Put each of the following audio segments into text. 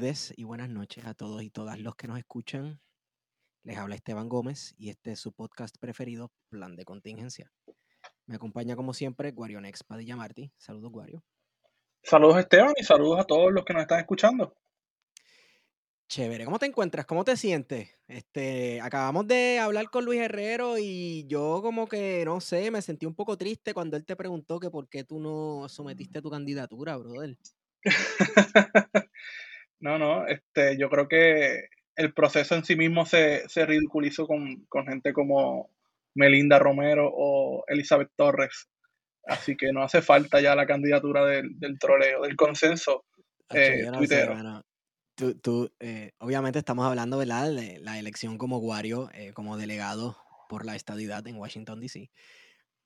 tardes y buenas noches a todos y todas los que nos escuchan. Les habla Esteban Gómez y este es su podcast preferido, Plan de Contingencia. Me acompaña como siempre Guarionex Padilla Martí. Saludos, Guario. Saludos Esteban y saludos a todos los que nos están escuchando. Chévere, ¿cómo te encuentras? ¿Cómo te sientes? Este, acabamos de hablar con Luis Herrero y yo como que, no sé, me sentí un poco triste cuando él te preguntó que por qué tú no sometiste tu candidatura, brother. no, no, este, yo creo que el proceso en sí mismo se, se ridiculizó con, con, gente como Melinda Romero o Elizabeth Torres. Así que no hace falta ya la candidatura del, del troleo, del consenso eh, no tuitero. sé, mano. Tú, tú, eh, obviamente estamos hablando, ¿verdad? De la elección como Guario, eh, como delegado por la estadidad en Washington, D.C.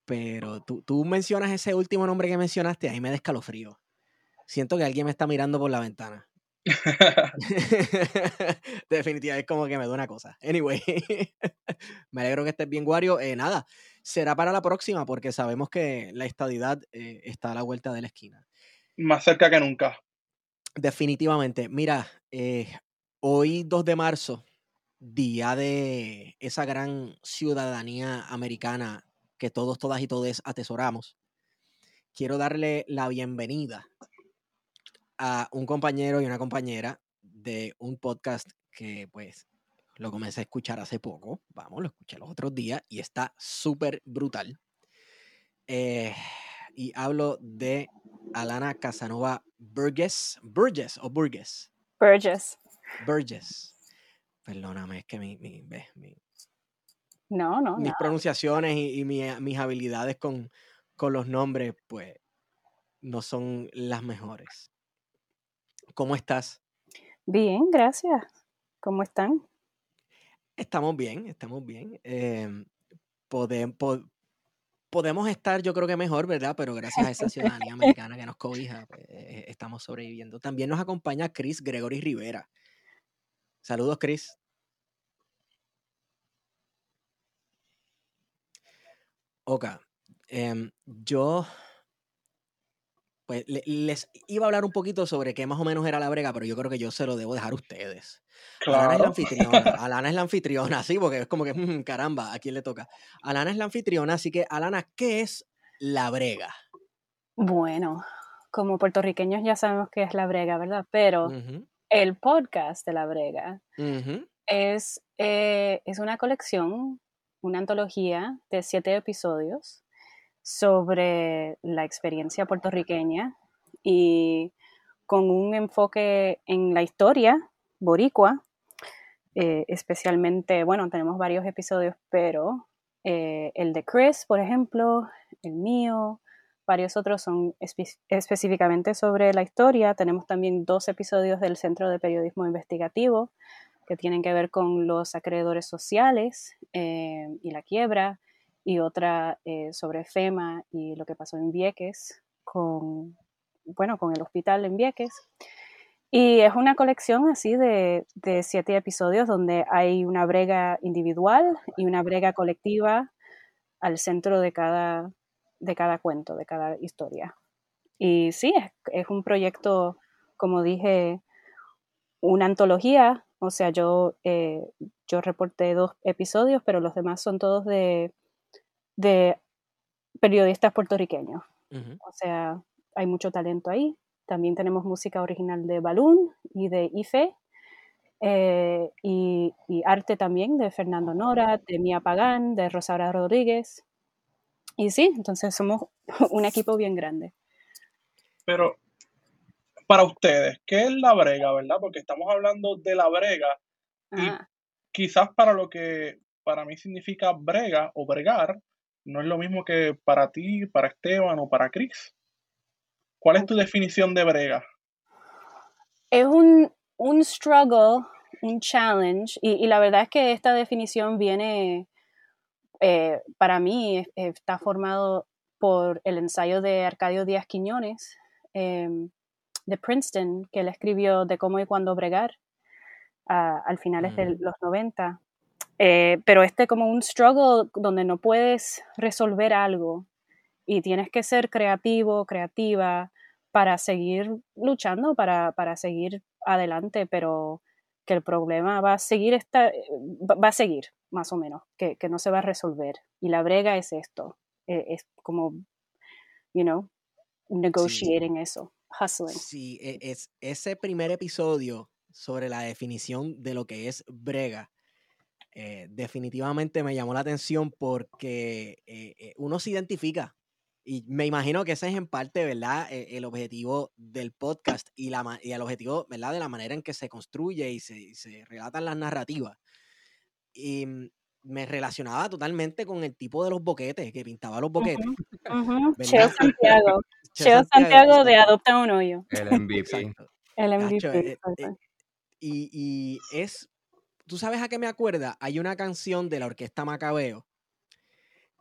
Pero tú, tú mencionas ese último nombre que mencionaste, ahí me da escalofrío. Siento que alguien me está mirando por la ventana. Definitivamente es como que me da una cosa. Anyway, me alegro que estés bien, Guario. Eh, nada, será para la próxima porque sabemos que la estadidad eh, está a la vuelta de la esquina. Más cerca que nunca. Definitivamente. Mira, eh, hoy 2 de marzo, día de esa gran ciudadanía americana que todos, todas y todos atesoramos, quiero darle la bienvenida a un compañero y una compañera de un podcast que pues lo comencé a escuchar hace poco, vamos, lo escuché los otros días y está súper brutal. Eh, y hablo de Alana Casanova Burgess, Burgess o Burgess. Burgess. Burgess. Perdóname, es que mi, mi, mi no, no, mis no. pronunciaciones y, y mi, mis habilidades con, con los nombres, pues, no son las mejores. ¿Cómo estás? Bien, gracias. ¿Cómo están? Estamos bien, estamos bien. Eh, pode, po, podemos estar, yo creo que mejor, ¿verdad? Pero gracias a esa ciudadanía americana que nos cobija, pues, eh, estamos sobreviviendo. También nos acompaña Chris Gregory Rivera. Saludos, Chris. Ok. Eh, yo pues les iba a hablar un poquito sobre qué más o menos era la brega, pero yo creo que yo se lo debo dejar a ustedes. Claro. Alana es la anfitriona. Alana es la anfitriona, sí, porque es como que, mmm, caramba, ¿a quién le toca? Alana es la anfitriona, así que, Alana, ¿qué es la brega? Bueno, como puertorriqueños ya sabemos qué es la brega, ¿verdad? Pero uh -huh. el podcast de la brega uh -huh. es, eh, es una colección, una antología de siete episodios sobre la experiencia puertorriqueña y con un enfoque en la historia boricua, eh, especialmente, bueno, tenemos varios episodios, pero eh, el de Chris, por ejemplo, el mío, varios otros son espe específicamente sobre la historia. Tenemos también dos episodios del Centro de Periodismo Investigativo que tienen que ver con los acreedores sociales eh, y la quiebra y otra eh, sobre FEMA y lo que pasó en Vieques con, bueno, con el hospital en Vieques. Y es una colección así de, de, siete episodios donde hay una brega individual y una brega colectiva al centro de cada, de cada cuento, de cada historia. Y sí, es, es un proyecto, como dije, una antología. O sea, yo, eh, yo reporté dos episodios, pero los demás son todos de, de periodistas puertorriqueños. Uh -huh. O sea, hay mucho talento ahí. También tenemos música original de Balún y de Ife. Eh, y, y, arte también de Fernando Nora, de Mía Pagán, de Rosaura Rodríguez. Y sí, entonces somos un equipo bien grande. Pero para ustedes, ¿qué es la brega, verdad? Porque estamos hablando de la brega y quizás para lo que para mí significa brega o bregar, no es lo mismo que para ti, para Esteban o para Chris. ¿Cuál es tu definición de brega? Es un, un struggle, un challenge, y, la verdad es que esta definición viene, eh, para mí, está formado por el ensayo de Arcadio Díaz Quiñones em, de Princeton, que él escribió de cómo y cuándo bregar a, al finales de los 90. Eh, pero este como un struggle donde no puedes resolver algo y tienes que ser creativo, creativa para seguir luchando, para, para seguir adelante, pero que el problema va a seguir, esta, va a seguir, más o menos, que, que no se va a resolver. Y la brega es esto, eh, es como, you know, negotiating eso, hustling. Sí, e, es ese primer episodio sobre la definición de lo que es brega eh, definitivamente me llamó la atención porque eh, eh, uno se identifica y me imagino que ese es en parte, ¿verdad? el objetivo del podcast y, la, y el objetivo, ¿verdad? De la manera en que se construye y se, relatan las narrativas. Y me relacionaba totalmente con el tipo de los boquetes, que pintaba los boquetes. Cheo Santiago. Cheo Santiago, de Adopta un Hoyo. El MVP. El MVP. y, y es ¿Tú sabes a qué me acuerda? Hay una canción de la Orquesta Macabeo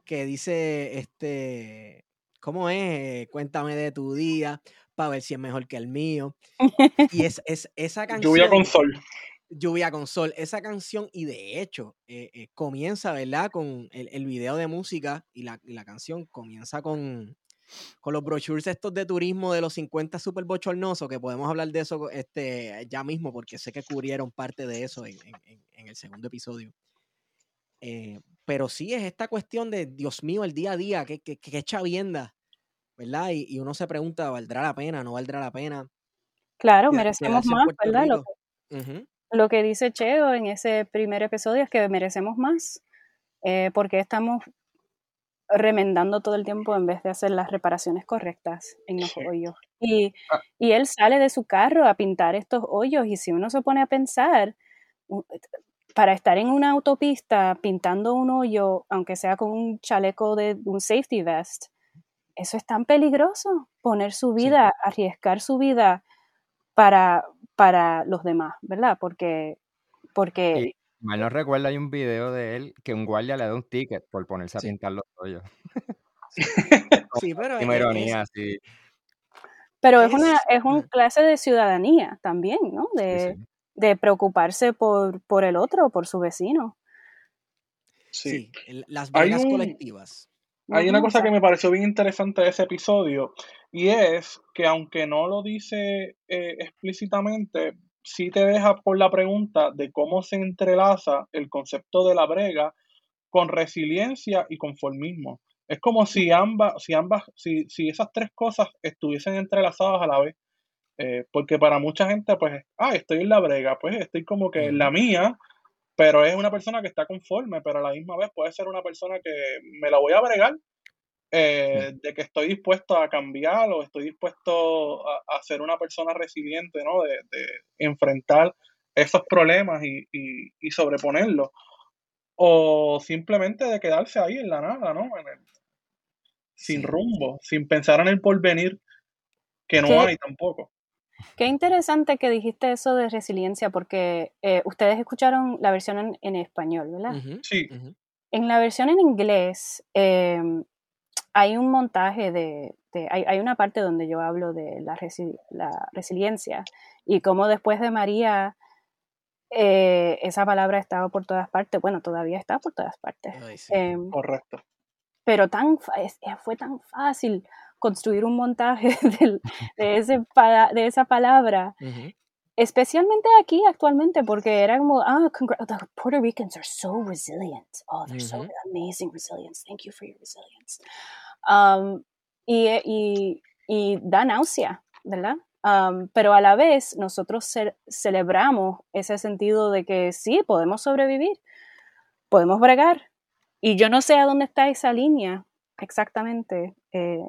que dice, este, ¿cómo es? Cuéntame de tu día para ver si es mejor que el mío. Y es, es esa canción... Lluvia con sol. Lluvia con sol. Esa canción, y de hecho, eh, eh, comienza, ¿verdad? Con el, el, video de música y la, y la canción comienza con, con los brochures estos de turismo de los 50 super bochornosos, que podemos hablar de eso este, ya mismo, porque sé que cubrieron parte de eso en, el segundo episodio. Eh, pero sí es esta cuestión de, Dios mío, el día a día, que, que, que chavienda, ¿verdad? Y, uno se pregunta, ¿valdrá la pena? ¿No valdrá la pena? Claro, merecemos más, ¿verdad? Lo que, lo que, dice Cheo en ese primer episodio es que merecemos más, eh, porque estamos remendando todo el tiempo en vez de hacer las reparaciones correctas en los hoyos. Y, ah. y, él sale de su carro a pintar estos hoyos y si uno se pone a pensar, para estar en una autopista pintando un hoyo, aunque sea con un chaleco de un safety vest, eso es tan peligroso, poner su vida, arriesgar su vida para, para los demás, ¿verdad? Porque, porque mal no recuerdo, hay un video de él que un guardia le da un ticket por ponerse a pintar los hoyos. sí, pero es, ironía, sí. Pero es, una es un clase de ciudadanía también, ¿no? De, de preocuparse por, por el otro, por su vecino. Sí, las vidas colectivas. Hay una cosa que me pareció bien interesante de ese episodio y es que aunque no lo dice eh, explícitamente, sí te deja por la pregunta de cómo se entrelaza el concepto de la brega con resiliencia y conformismo. Es como si ambas, si ambas, si, si esas tres cosas estuviesen entrelazadas a la vez. Eh, porque para mucha gente, pues, ah, estoy en la brega, pues estoy como que en la mía, pero es una persona que está conforme, pero a la misma vez puede ser una persona que me la voy a bregar eh, de que estoy dispuesto a cambiar o estoy dispuesto a, ser una persona resiliente, ¿no? De, enfrentar esos problemas y, y, sobreponerlos. O simplemente de quedarse ahí en la nada, ¿no? sin rumbo, sin pensar en el porvenir, que no hay tampoco. Qué interesante que dijiste eso de resiliencia, porque eh, ustedes escucharon la versión en, español, ¿verdad? Sí. En la versión en inglés, em, hay un montaje de, hay, una parte donde yo hablo de la, resiliencia y cómo después de María eh, esa palabra estaba por todas partes, bueno, todavía está por todas partes. Em, Correcto. Pero tan, fue tan fácil construir un montaje de, ese, de esa palabra. Especialmente aquí actualmente, porque era como, ah, the Puerto Ricans are so resilient. Oh, they're so amazing resilience. Thank you for your resilience. Um, y, y, y, da náusea, ¿verdad? Um, pero a la vez nosotros celebramos ese sentido de que sí, podemos sobrevivir, podemos bregar. Y yo no sé a dónde está esa línea exactamente, eh,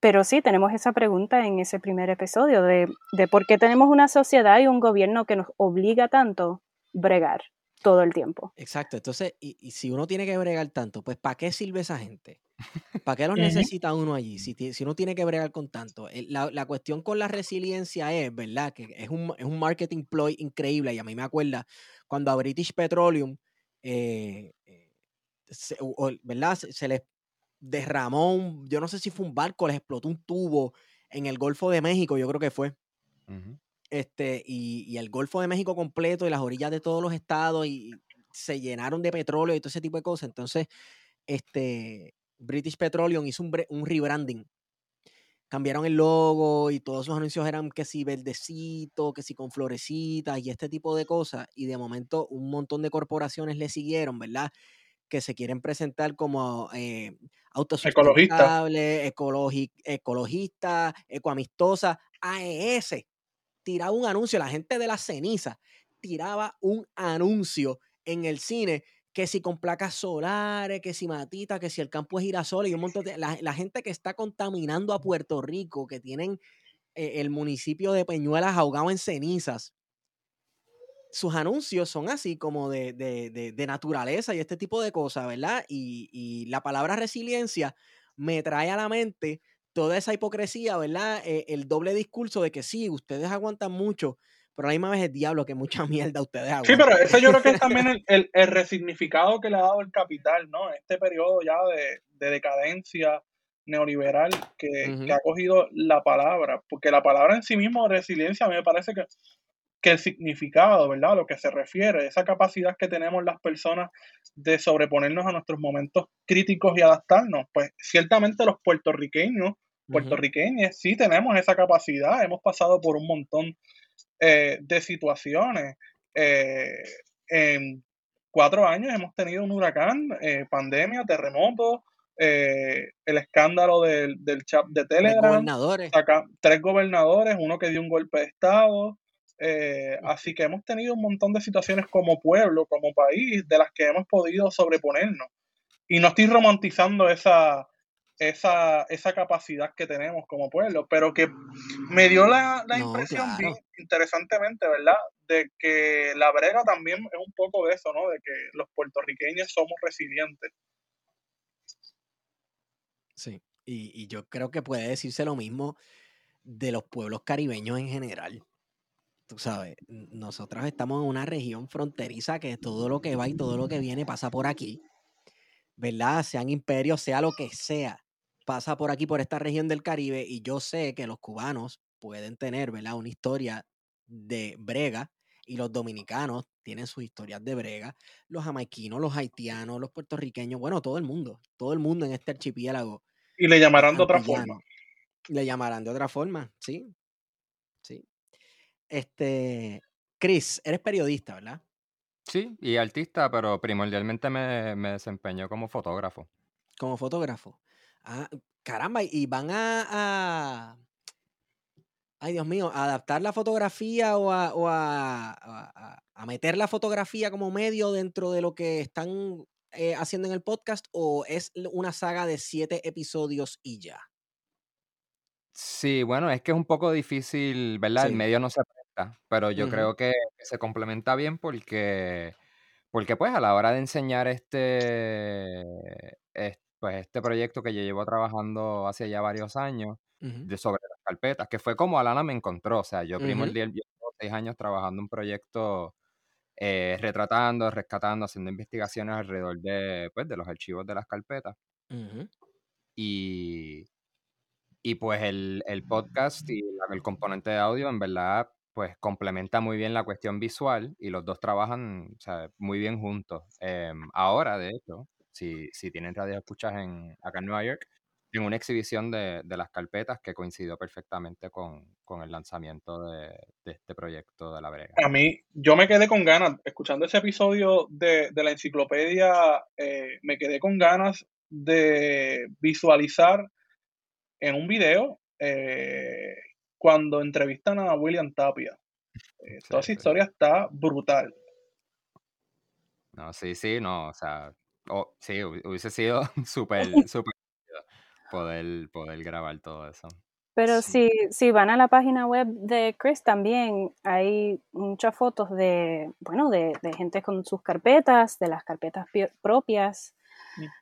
pero sí tenemos esa pregunta en ese primer episodio de, de por qué tenemos una sociedad y un gobierno que nos obliga tanto a bregar todo el tiempo. Exacto, entonces, y, y si uno tiene que bregar tanto, pues ¿para qué sirve esa gente? ¿Para qué los necesita uno allí? Si, si uno tiene que bregar con tanto. El- La, la cuestión con la resiliencia es, ¿verdad? Que es un, es un marketing ploy increíble y a mí me acuerda cuando a British Petroleum, eh, eh, se- o- o, ¿verdad? Se, se les derramó un, yo no sé si fue un barco, les explotó un tubo en el Golfo de México, yo creo que fue este, y, y el Golfo de México completo y las orillas de todos los estados y se llenaron de petróleo y todo ese tipo de cosas. Entonces, este, British Petroleum hizo un, un rebranding. Cambiaron el logo y todos sus anuncios eran que si verdecito, que si con florecitas y este tipo de cosas. Y de momento un montón de corporaciones le siguieron, ¿verdad? Que se quieren presentar como eh, Ecologista. autosustentable, ecologi- ecologista, ecoamistosa, AES tiraba un anuncio, la gente de las cenizas tiraba un anuncio en el cine que si con placas solares, que si matita, que si el campo es girasol y un montón de... La, la gente que está contaminando a Puerto Rico, que tienen eh, el municipio de Peñuelas ahogado en cenizas, sus anuncios son así como de, de- de- de naturaleza y este tipo de cosas, ¿verdad? Y, y la palabra resiliencia me trae a la mente toda esa hipocresía, ¿verdad? Eh, el doble discurso de que sí, ustedes aguantan mucho, pero a la misma vez es diablo que mucha mierda ustedes Sí, aguantan. pero ese yo creo que es también el, el- el resignificado que le ha dado el capital, ¿no? Este periodo ya de, de decadencia neoliberal que, que ha cogido la palabra, porque la palabra en sí mismo, resiliencia, a mí me parece que, que el significado, ¿verdad? A lo que se refiere, esa capacidad que tenemos las personas de sobreponernos a nuestros momentos críticos y adaptarnos, pues ciertamente los puertorriqueños, puertorriqueños, sí tenemos esa capacidad, hemos pasado por un montón eh, de situaciones. Eh, en cuatro años hemos tenido un huracán, eh, pandemia, terremoto, eh, el escándalo del, del chat de Tres Telegram, gobernadores. saca- tres gobernadores, uno que dio un golpe de Estado. Eh, así que hemos tenido un montón de situaciones como pueblo, como país, de las que hemos podido sobreponernos. Y no estoy romantizando esa, esa, esa capacidad que tenemos como pueblo, pero que me dio la, la No, impresión, bien interesantemente, ¿verdad? De que la brega también es un poco de eso, ¿no? De que los puertorriqueños somos resilientes. Sí. Y, y yo creo que puede decirse lo mismo de los pueblos caribeños en general. Tú sabes, nosotros estamos en una región fronteriza que todo lo que va y todo lo que viene pasa por aquí, ¿verdad? Sean imperios, sea lo que sea, pasa por aquí, por esta región del Caribe. Y yo sé que los cubanos pueden tener, ¿verdad? Una historia de brega y los dominicanos tienen sus historias de brega. Los jamaiquinos, los haitianos, los puertorriqueños, bueno, todo el mundo, todo el mundo en este archipiélago Y le llamarán de otra forma. Le llamarán de otra forma. Sí. Este, Chris, eres periodista, ¿verdad? Sí, y artista, pero primordialmente me, me desempeño como fotógrafo. Como fotógrafo. Ah, caramba, y van a, a- ay Dios mío, a adaptar la fotografía o a, o a- a- meter la fotografía como medio dentro de lo que están eh, haciendo en el podcast o es una saga de siete episodios y ya. Sí, bueno, es que es un poco difícil, ¿verdad? El medio no se pero yo Ujú. creo que se complementa bien porque, porque pues a la hora de enseñar este, es- pues este proyecto que yo llevo trabajando hace ya varios años Ujú, de sobre las carpetas, que fue como Alana me encontró, o sea, yo ujú, primordial llevo seis años trabajando un proyecto eh, retratando, rescatando, haciendo investigaciones alrededor de, pues, de los archivos de las carpetas ujú. y, y pues el, el podcast y el componente de audio en verdad pues complementa muy bien la cuestión visual y los dos trabajan muy bien juntos. Em, ahora, de hecho, si, si tienen radio escuchas en, acá en Nueva York, en una exhibición de, de las carpetas que coincidió perfectamente con, con el lanzamiento de, de este proyecto de la brega. A mí, yo me quedé con ganas, escuchando ese episodio de, de la enciclopedia, eh, me quedé con ganas de visualizar en un video eh, cuando entrevistan a William Tapia. Eh, Sí, toda esa sí. historia está brutal. No, sí, sí, no, o sea, oh, sí, hu- hubiese sido súper, súper poder, poder grabar todo eso. Pero Sí. si, si van a la página web de Chris también hay muchas fotos de, bueno, de, de gente con sus carpetas, de las carpetas pi- propias.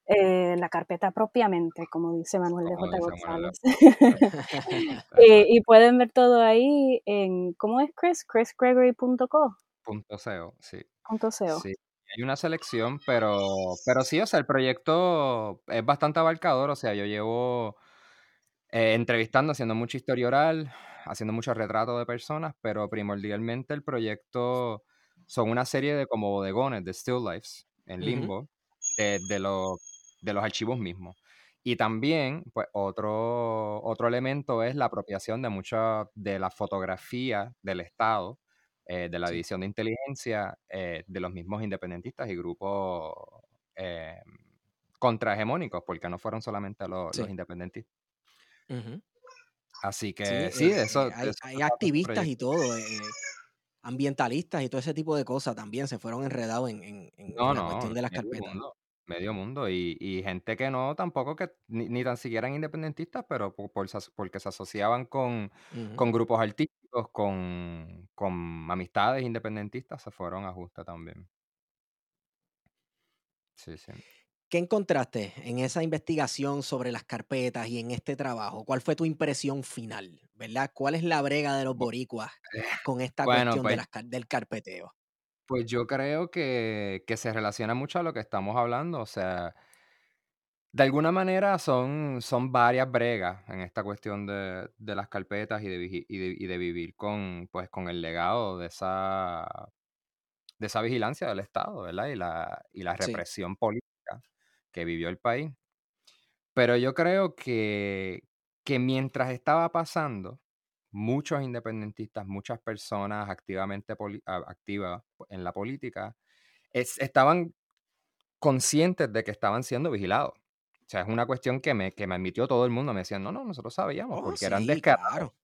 Eh, la carpeta propiamente, como dice Manuel de J. González. Eh, y pueden ver todo ahí en, ¿cómo es Chris? chrisgregory.co. Punto SEO, sí. punto co. Sí, hay una selección, pero, pero sí, o sea, el proyecto es bastante abarcador, o sea, yo llevo eh, entrevistando, haciendo mucha historia oral, haciendo muchos retratos de personas, pero primordialmente el proyecto son una serie de como bodegones de still lifes en limbo de, de los, de los archivos mismos. Y también, pues, otro, otro elemento es la apropiación de mucha de la fotografía del Estado, eh, de la Sí. división de inteligencia, eh, de los mismos independentistas y grupos eh, contrahegemónicos, porque no fueron solamente los, los Sí. independentistas. Ujú. Así Sí, que sí, de eh, eso. de hay, eso hay trata el activistas y todo, eh, ambientalistas y todo ese tipo de cosas también se fueron enredados en, en- en- No, la no, cuestión de las carpetas. mundo, medio mundo. Y, y gente que no, tampoco que ni, ni tan siquiera eran independentistas, pero por, por se as- porque se asociaban con, Ujú. con grupos artísticos, con, con amistades independentistas, se fueron a justa también. Sí, sí. ¿Qué encontraste en esa investigación sobre las carpetas y en este trabajo? ¿Cuál fue tu impresión final? ¿Verdad? ¿Cuál es la brega de los Bu- boricuas con esta Bueno, cuestión de pues, las, car- del carpeteo? Pues yo creo que, que se relaciona mucho a lo que estamos hablando. O sea, de alguna manera son, son varias bregas en esta cuestión de, de las carpetas y de, y de, y de vivir con, pues, con el legado de esa, de esa vigilancia del Estado, ¿verdad? Y la, y la Sí, represión política que vivió el país. Pero yo creo que, que mientras estaba pasando, muchos independentistas, muchas personas activamente activas en la política, es- estaban conscientes de que estaban siendo vigilados. O sea, es una cuestión que me, que me admitió todo el mundo. Me decían, no, no, nosotros sabíamos, oh, porque eran sí, descarados. claro.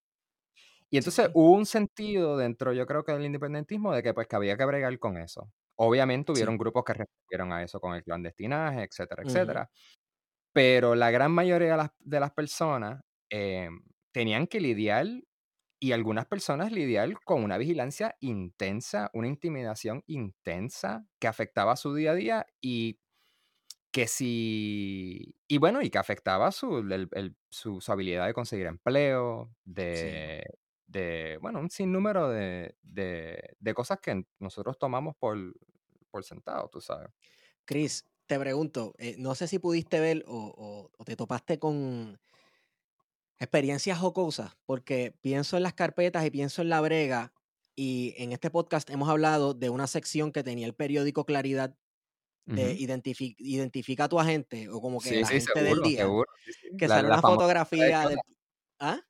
Y entonces Sí, hubo un sentido dentro, yo creo que del independentismo, de que pues que había que bregar con eso. Obviamente sí. hubieron grupos que respondieron a eso con el clandestinaje, etcétera, Ujú. etcétera. Pero la gran mayoría de las, de las personas eh, tenían que lidiar, y algunas personas lidiar con una vigilancia intensa, una intimidación intensa que afectaba su día a día y que si... Y bueno, y que afectaba su, el- el- su, su habilidad de conseguir empleo, Sí. de, de bueno, un sinnúmero de, de, de cosas que nosotros tomamos por, por sentado, tú sabes. Chris, te pregunto, eh, no sé si pudiste ver o, o- o te topaste con experiencias jocosas, porque pienso en las carpetas y pienso en la brega, y en este podcast hemos hablado de una sección que tenía el periódico Claridad de identifi- identifica a tu agente, o como que Sí, sí, agente del día, seguro. sí, que La, sale la una de fotografía chotas. ¿Ah?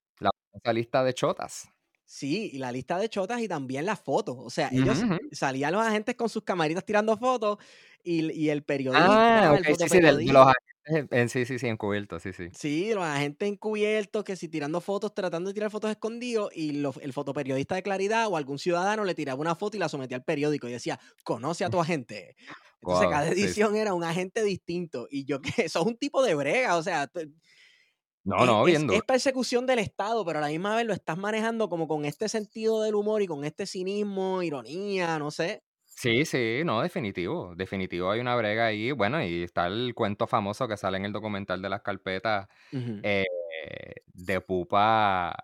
La lista de chotas. Sí, y la lista de chotas y también las fotos. O sea, ellos salían los agentes con sus camaritas tirando fotos y, y el periodista, Ah, el sí, sí, de, los agentes, en- sí, sí, sí, encubiertos, sí, sí. Sí, los agentes encubiertos, que si tirando fotos, tratando de tirar fotos escondidos, y los- el fotoperiodista de Claridad o algún ciudadano le tiraba una foto y la sometía al periódico y decía, conoce a tu agente. Entonces Wow, cada sí. edición era un agente distinto. Y yo que eso es un tipo de brega, o sea, No, no, es- bien duro. es persecución del Estado, pero a la misma vez lo estás manejando como con este sentido del humor y con este cinismo, ironía, no sé. Sí, sí, no, definitivo, definitivo hay una brega ahí, bueno, y está el cuento famoso que sale en el documental de las carpetas eh, de Pupa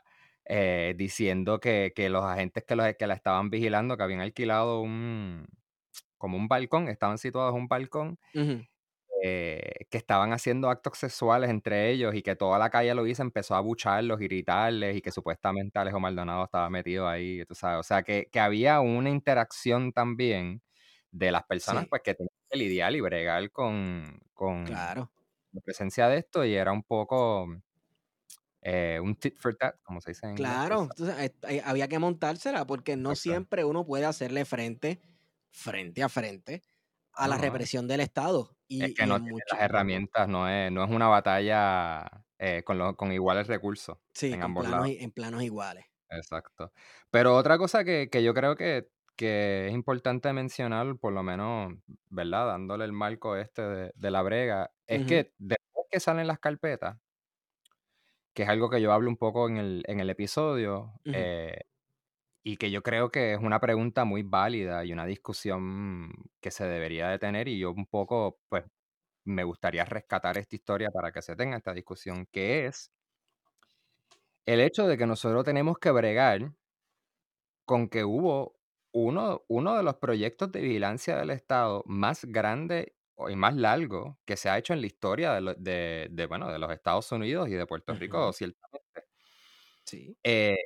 eh, diciendo que, que los agentes que, los, que la estaban vigilando, que habían alquilado un, como un balcón, estaban situados en un balcón. Eh, que estaban haciendo actos sexuales entre ellos y que toda la calle lo hizo, empezó a bucharlos, gritarles y que supuestamente Alejo Maldonado estaba metido ahí, tú sabes. O sea, que, que había una interacción también de las personas Sí, pues que tenían que lidiar y bregar con, con claro. la presencia de esto y era un poco eh, un tit for tat, como se dice en Claro, entonces, eh, había que montársela porque no Exacto. siempre uno puede hacerle frente, frente a frente, a la represión del Estado. Es que no en tiene mucho, las herramientas, no es, no es una batalla eh, con, lo- con iguales recursos sí, en ambos planos, lados. en planos iguales. Exacto. Pero otra cosa que, que yo creo que, que es importante mencionar, por lo menos, ¿verdad? Dándole el marco este de, de la brega, es que después que salen las carpetas, que es algo que yo hablo un poco en el, en el episodio, eh, y que yo creo que es una pregunta muy válida y una discusión que se debería de tener, y yo un poco, pues, me gustaría rescatar esta historia para que se tenga esta discusión, que es el hecho de que nosotros tenemos que bregar con que hubo uno, uno de los proyectos de vigilancia del Estado más grande y más largo que se ha hecho en la historia de, lo- de- de, bueno, de los Estados Unidos y de Puerto Rico, ciertamente. Sí. Eh,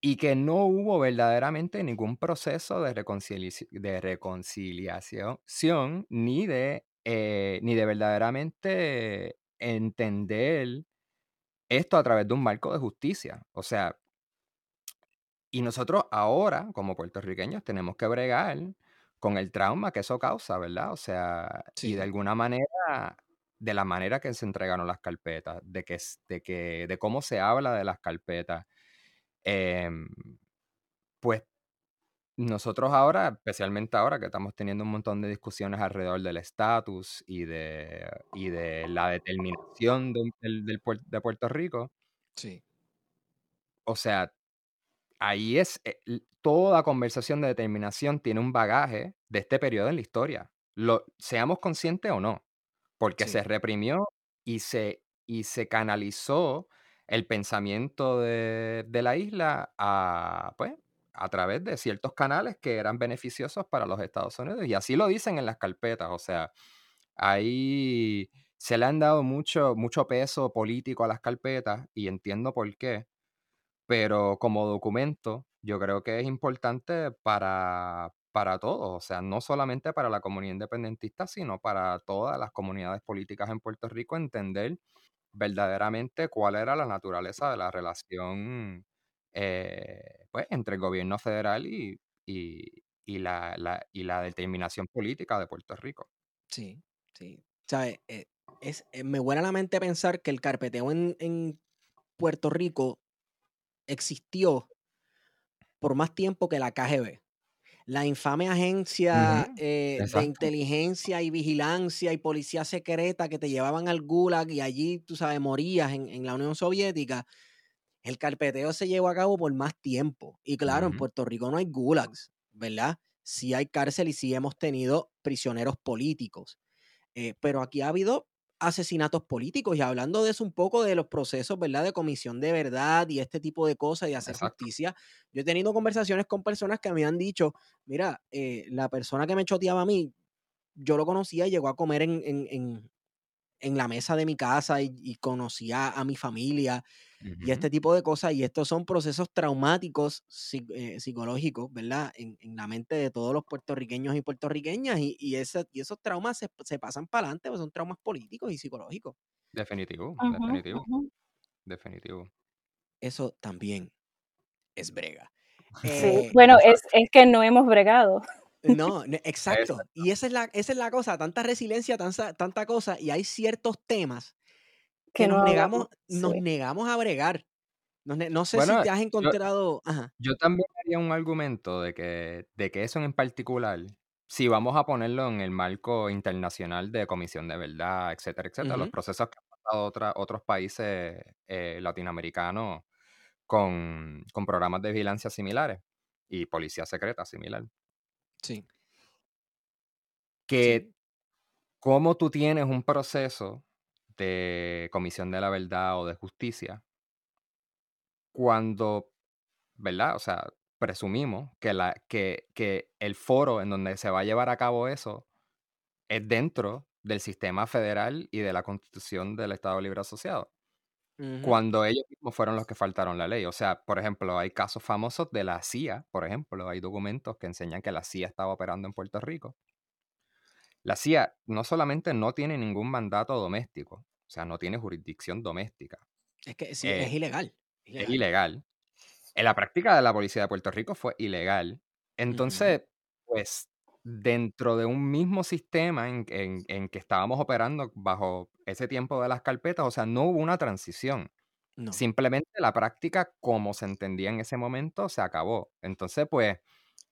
y que no hubo verdaderamente ningún proceso de, reconciliaci- de reconciliación ni de, eh, ni de verdaderamente entender esto a través de un marco de justicia. O sea, y nosotros ahora, como puertorriqueños, tenemos que bregar con el trauma que eso causa, ¿verdad? O sea, y de Sí. alguna manera, de la manera que se entregaron las carpetas, de que, de que, de cómo se habla de las carpetas, em, pues nosotros ahora, especialmente ahora que estamos teniendo un montón de discusiones alrededor del estatus y de, y de la determinación de, de Puerto Rico, Sí. o sea, ahí es, eh, toda conversación de determinación tiene un bagaje de este periodo en la historia. Lo, seamos conscientes o no, porque se reprimió y se, y se canalizó el pensamiento de, de la isla a, pues, a través de ciertos canales que eran beneficiosos para los Estados Unidos. Y así lo dicen en las carpetas. O sea, ahí se le han dado mucho, mucho peso político a las carpetas y entiendo por qué pero como documento yo creo que es importante para, para todos, o sea, no solamente para la comunidad independentista, sino para todas las comunidades políticas en Puerto Rico, entender verdaderamente cuál era la naturaleza de la relación eh, pues, entre el gobierno federal y, y- y la, la- y la determinación política de Puerto Rico. Sí. Sí. ¿Sabes? Eh, es, eh, me vuela la mente pensar que el carpeteo en, en Puerto Rico existió por más tiempo que la KGB. La infame agencia eh, de inteligencia y vigilancia y policía secreta que te llevaban al Gulag y allí, tú sabes, morías en, en la Unión Soviética. El carpeteo se llevó a cabo por más tiempo. Y claro, en Puerto Rico no hay gulags, ¿verdad? Sí hay cárcel y sí hemos tenido prisioneros políticos. Eh, pero aquí ha habido asesinatos políticos y hablando de eso un poco de los procesos, ¿verdad? De comisión de verdad y este tipo de cosas y hacer Exacto. justicia. Yo he tenido conversaciones con personas que me han dicho, mira, eh, la persona que me choteaba a mí, yo lo conocía y llegó a comer en, en- en- en la mesa de mi casa y, y conocía a mi familia y Ujú, este tipo de cosas. Y estos son procesos traumáticos eh, psicológicos, ¿verdad? En, en la mente de todos los puertorriqueños y puertorriqueñas. Y, y, ese- y esos traumas se, se pasan para adelante, pues son traumas políticos y psicológicos. Definitivo, Ujú, definitivo, ujú. definitivo. Eso también es brega. Sí, Eh, bueno, Exacto. es, es que no hemos bregado. no, ne- exacto. Exacto. Y esa es la, esa es la cosa, tanta resiliencia, tanta, tanta cosa. Y hay ciertos temas que Que no nos negamos, nos negamos a bregar. Ne- no sé Bueno, si te has yo, encontrado. Ajá. Yo también haría un argumento de que, de que eso en particular, si vamos a ponerlo en el marco internacional de comisión de verdad, etcétera, etcétera, los procesos que han pasado otra- otros países eh, latinoamericanos con, con programas de vigilancia similares y policía secreta similar, Sí, que sí. cómo tú tienes un proceso de comisión de la verdad o de justicia cuando ¿verdad? O sea, presumimos que, la, que, que el foro en donde se va a llevar a cabo eso es dentro del sistema federal y de la constitución del Estado Libre Asociado, cuando ellos mismos fueron los que faltaron la ley. O sea, por ejemplo, hay casos famosos de la CIA, por ejemplo, hay documentos que enseñan que la CIA estaba operando en Puerto Rico. La CIA no solamente no tiene ningún mandato doméstico, o sea, no tiene jurisdicción doméstica, Es que sí, eh, es ilegal. es ilegal. En la práctica de la policía de Puerto Rico fue ilegal. Entonces, pues, dentro de un mismo sistema en, en- en que estábamos operando bajo ese tiempo de las carpetas, o sea, no hubo una transición. No. Simplemente la práctica como se entendía en ese momento se acabó. Entonces, pues,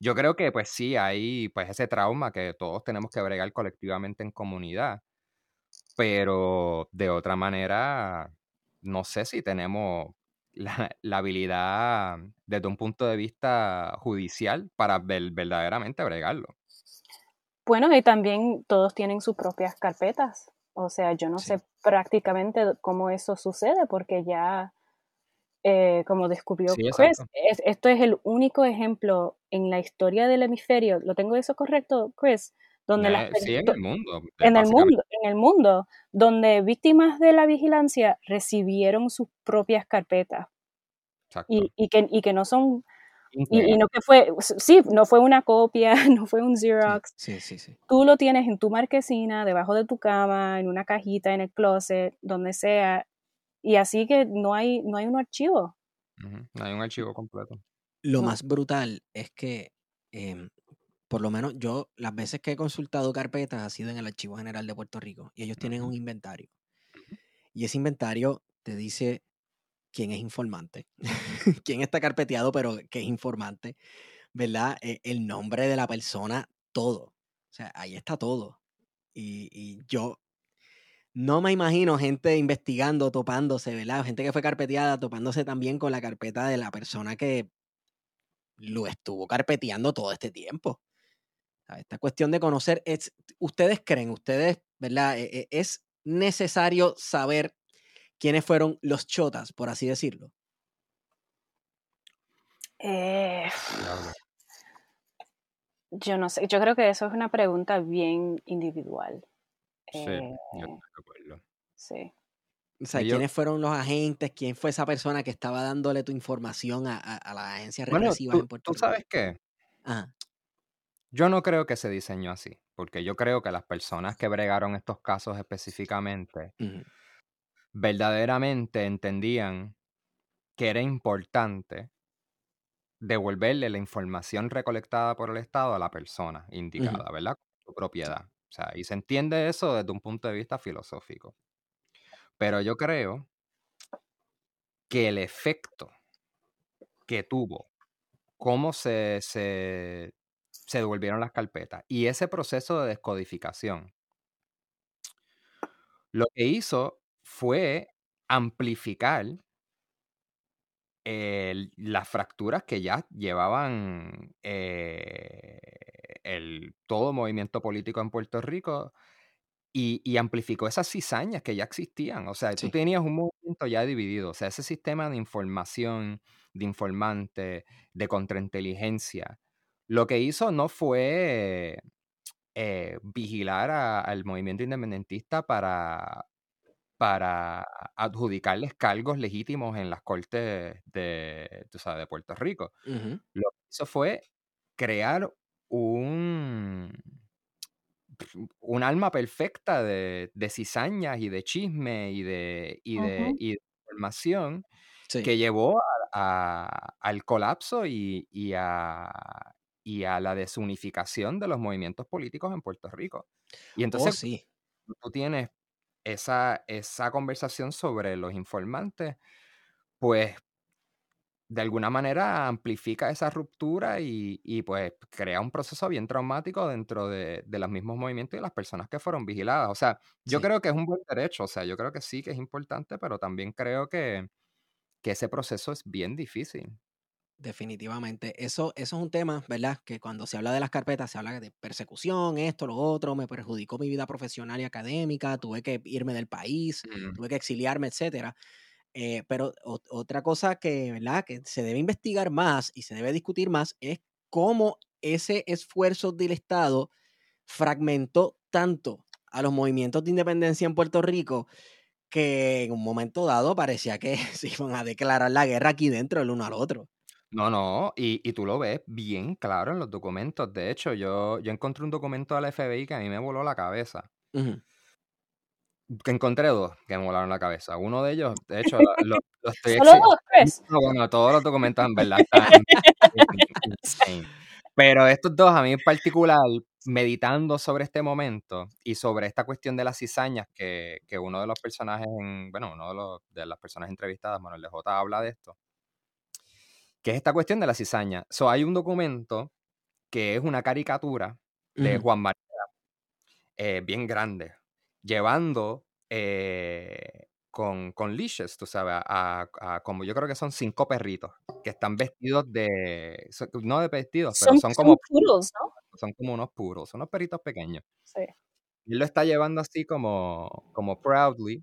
yo creo que pues sí, hay pues ese trauma que todos tenemos que bregar colectivamente en comunidad, pero de otra manera no sé si tenemos la, la habilidad desde un punto de vista judicial para ver- verdaderamente bregarlo. Bueno, y también todos tienen sus propias carpetas. O sea, yo no Sí. sé prácticamente cómo eso sucede porque ya, eh, como descubrió Sí, Chris, exacto. es- esto es el único ejemplo en la historia del hemisferio. ¿Lo tengo eso correcto, Chris? Donde las Eh, sí, en el mundo. en el mundo, en el mundo, donde víctimas de la vigilancia recibieron sus propias carpetas exacto. y, y que, y que no son, y, y no que fue, sí, no fue una copia, no fue un Xerox, sí, sí, sí. tú lo tienes en tu marquesina, debajo de tu cama, en una cajita, en el closet, donde sea, y así que no hay, no hay un archivo. No hay un archivo completo. Lo No. más brutal es que, em, por lo menos yo, las veces que he consultado carpetas ha sido en el Archivo General de Puerto Rico y ellos tienen un inventario. Y ese inventario te dice quién es informante, quién está carpeteado, pero que es informante, ¿verdad? Eh, el nombre de la persona, todo. O sea, ahí está todo. Y, y yo no me imagino gente investigando, topándose, ¿verdad? Gente que fue carpeteada, topándose también con la carpeta de la persona que lo estuvo carpeteando todo este tiempo. Esta cuestión de conocer, es, ustedes creen, ustedes, ¿verdad? E- e- Es necesario saber quiénes fueron los chotas, por así decirlo. Eh, yo no sé, yo creo que eso es una pregunta bien individual. Sí, Eh, yo de acuerdo. sí. O sea, quiénes fueron los agentes, quién fue esa persona que estaba dándole tu información a, a, a las agencias Bueno, tú, en Puerto tú Rico. sabes qué, Ajá. Yo no creo que se diseñó así, porque yo creo que las personas que bregaron estos casos específicamente verdaderamente entendían que era importante devolverle la información recolectada por el Estado a la persona indicada, ¿verdad? Su propiedad. O sea, y se entiende eso desde un punto de vista filosófico. Pero yo creo que el efecto que tuvo, cómo se, se, se devolvieron las carpetas y ese proceso de descodificación, lo que hizo fue amplificar el- las fracturas que ya llevaban eh, el, todo movimiento político en Puerto Rico y, y amplificó esas cizañas que ya existían. O sea, tú tenías un movimiento ya dividido. O sea, ese sistema de información, de informante, de contrainteligencia, lo que hizo no fue eh, vigilar a- al movimiento independentista para, para adjudicarles cargos legítimos en las cortes de, tú sabes, de Puerto Rico. Lo que hizo fue crear un, un alma perfecta de, de cizañas y de chisme y de, y de, Ujú. y de información Sí. que llevó a- a- al colapso y, y a, y a la desunificación de los movimientos políticos en Puerto Rico. Y Oh, entonces sí. tú tienes esa, esa conversación sobre los informantes, pues de alguna manera amplifica esa ruptura y, y, pues crea un proceso bien traumático dentro de, de los mismos movimientos y las personas que fueron vigiladas. O sea, yo Sí. creo que es un buen derecho, o sea, yo creo que sí que es importante, pero también creo que, que ese proceso es bien difícil. Definitivamente. Eso, eso es un tema, ¿verdad? Que cuando se habla de las carpetas, se habla de persecución, esto, lo otro, me perjudicó mi vida profesional y académica, tuve que irme del país, tuve que exiliarme, etcétera. Eh, pero o- otra cosa que, ¿verdad? que se debe investigar más y se debe discutir más es cómo ese esfuerzo del Estado fragmentó tanto a los movimientos de independencia en Puerto Rico que en un momento dado parecía que se iban a declarar la guerra aquí dentro el uno al otro. No, no, y, y tú lo ves bien claro en los documentos. De hecho, yo, yo encontré un documento del FBI que a mí me voló la cabeza. Ujú. Que encontré dos que me volaron la cabeza. Uno de ellos, de hecho, lo, lo- lo estoy Solo exhi- dos, Chris. No, bueno, todos los documentos en verdad están insane. Pero estos dos, a mí en particular, meditando sobre este momento y sobre esta cuestión de las cizañas, que, que uno de los personajes, en, bueno, uno de, los, de las personas entrevistadas, Manuel de J, habla de esto, que es esta cuestión de la cizaña. So, hay un documento que es una caricatura de Ujú. Juan María, eh, bien grande, llevando eh, con, con leashes, tú sabes, a, a- como yo creo que son cinco perritos que están vestidos de, no de vestidos, pero Son, son son como, poodles, ¿no? son como unos puros, unos perritos pequeños. Sí. Y él lo está llevando así como, como proudly,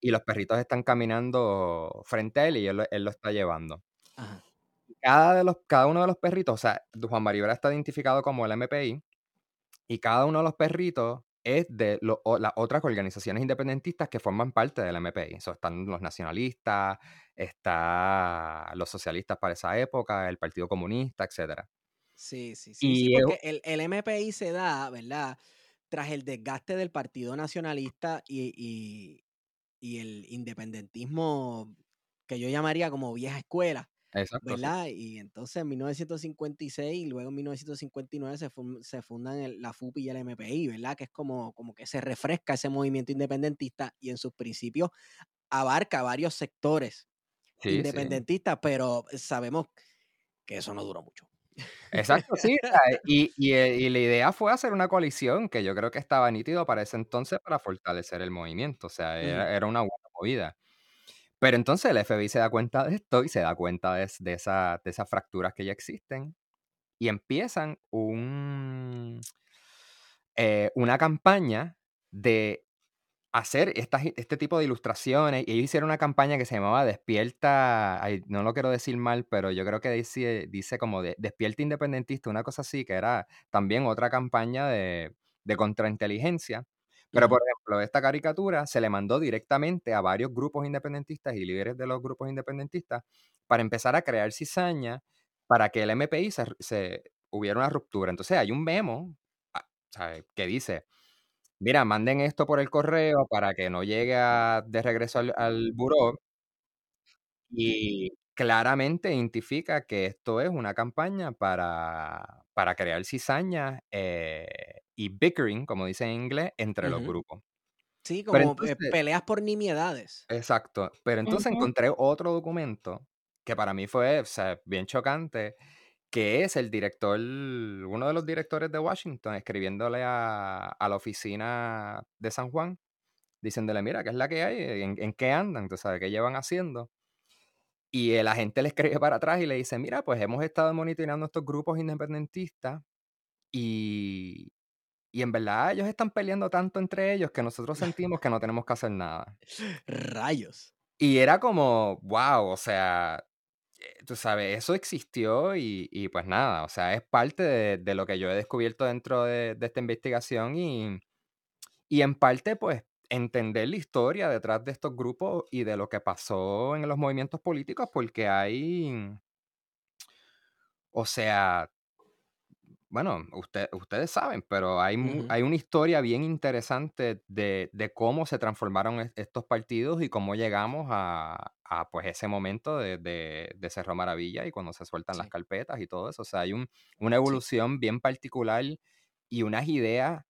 y los perritos están caminando frente a él y él, él lo está llevando. Ajá. Cada, de los, cada uno de los perritos, o sea, Juan Maribel está identificado como el MPI, y cada uno de los perritos es de lo- o- las otras organizaciones independentistas que forman parte del MPI. So, están los nacionalistas, está los socialistas para esa época, el Partido Comunista, etcétera. Sí, sí, sí, Y porque el, el MPI se da, ¿verdad? Tras el desgaste del Partido Nacionalista y, y- y el independentismo que yo llamaría como vieja escuela, exacto, sí. ¿verdad? Y entonces en 1956 y luego en 1959 se, se fundan el- la FUPI y el MPI, ¿verdad? Que es como, como que se refresca ese movimiento independentista y en sus principios abarca varios sectores Sí, sí. independentistas, pero sabemos que eso no duró mucho. Exacto, sí. Y, y, eh, y la idea fue hacer una coalición que yo creo que estaba nítido para ese entonces para fortalecer el movimiento. O sea, era, era una buena movida. Pero entonces el FBI se da cuenta de esto y se da cuenta de, de, esa- de esas fracturas que ya existen y empiezan un, eh, una campaña de hacer estas, este tipo de ilustraciones. Y ellos hicieron una campaña que se llamaba Despierta, ay, no lo quiero decir mal, pero yo creo que dice, dice como de Despierta Independentista, una cosa así, que era también otra campaña de, de contrainteligencia. Pero, por ejemplo, esta caricatura se le mandó directamente a varios grupos independentistas y líderes de los grupos independentistas para empezar a crear cizaña para que el MPI se, se- hubiera una ruptura. Entonces hay un memo ah, ¿sabe? que dice, mira, manden esto por el correo para que no llegue a- de regreso al, al buró y claramente identifica que esto es una campaña para, para crear cizaña eh, y bickering, como dice en inglés, entre los Ujú. grupos. Sí, como eh, entonces, peleas por nimiedades. exacto, pero entonces encontré otro documento que para mí fue o sea, bien chocante, que es el director, uno de los directores de Washington, escribiéndole a, a la oficina de San Juan, diciéndole, mira, ¿qué es la que hay? ¿En, en qué andan? ¿Tú sabes qué llevan haciendo? Y el agente le escribe para atrás y le dice, mira, pues hemos estado monitoreando estos grupos independentistas y, y en verdad ellos están peleando tanto entre ellos que nosotros sentimos que no tenemos que hacer nada. Rayos. Y era como, wow, o sea, eh, tú sabes, eso existió y, y pues nada, o sea, es parte de, de lo que yo he descubierto dentro de, de esta investigación y, y en parte pues entender la historia detrás de estos grupos y de lo que pasó en los movimientos políticos porque hay, o sea, bueno, usted- ustedes saben, pero hay, mu- Ujú. hay una historia bien interesante de, de cómo se transformaron es- estos partidos y cómo llegamos a, a, pues ese momento de, de- de Cerro Maravilla y cuando se sueltan las Sí, carpetas y todo eso. O sea, hay un- una sí. evolución bien particular y unas ideas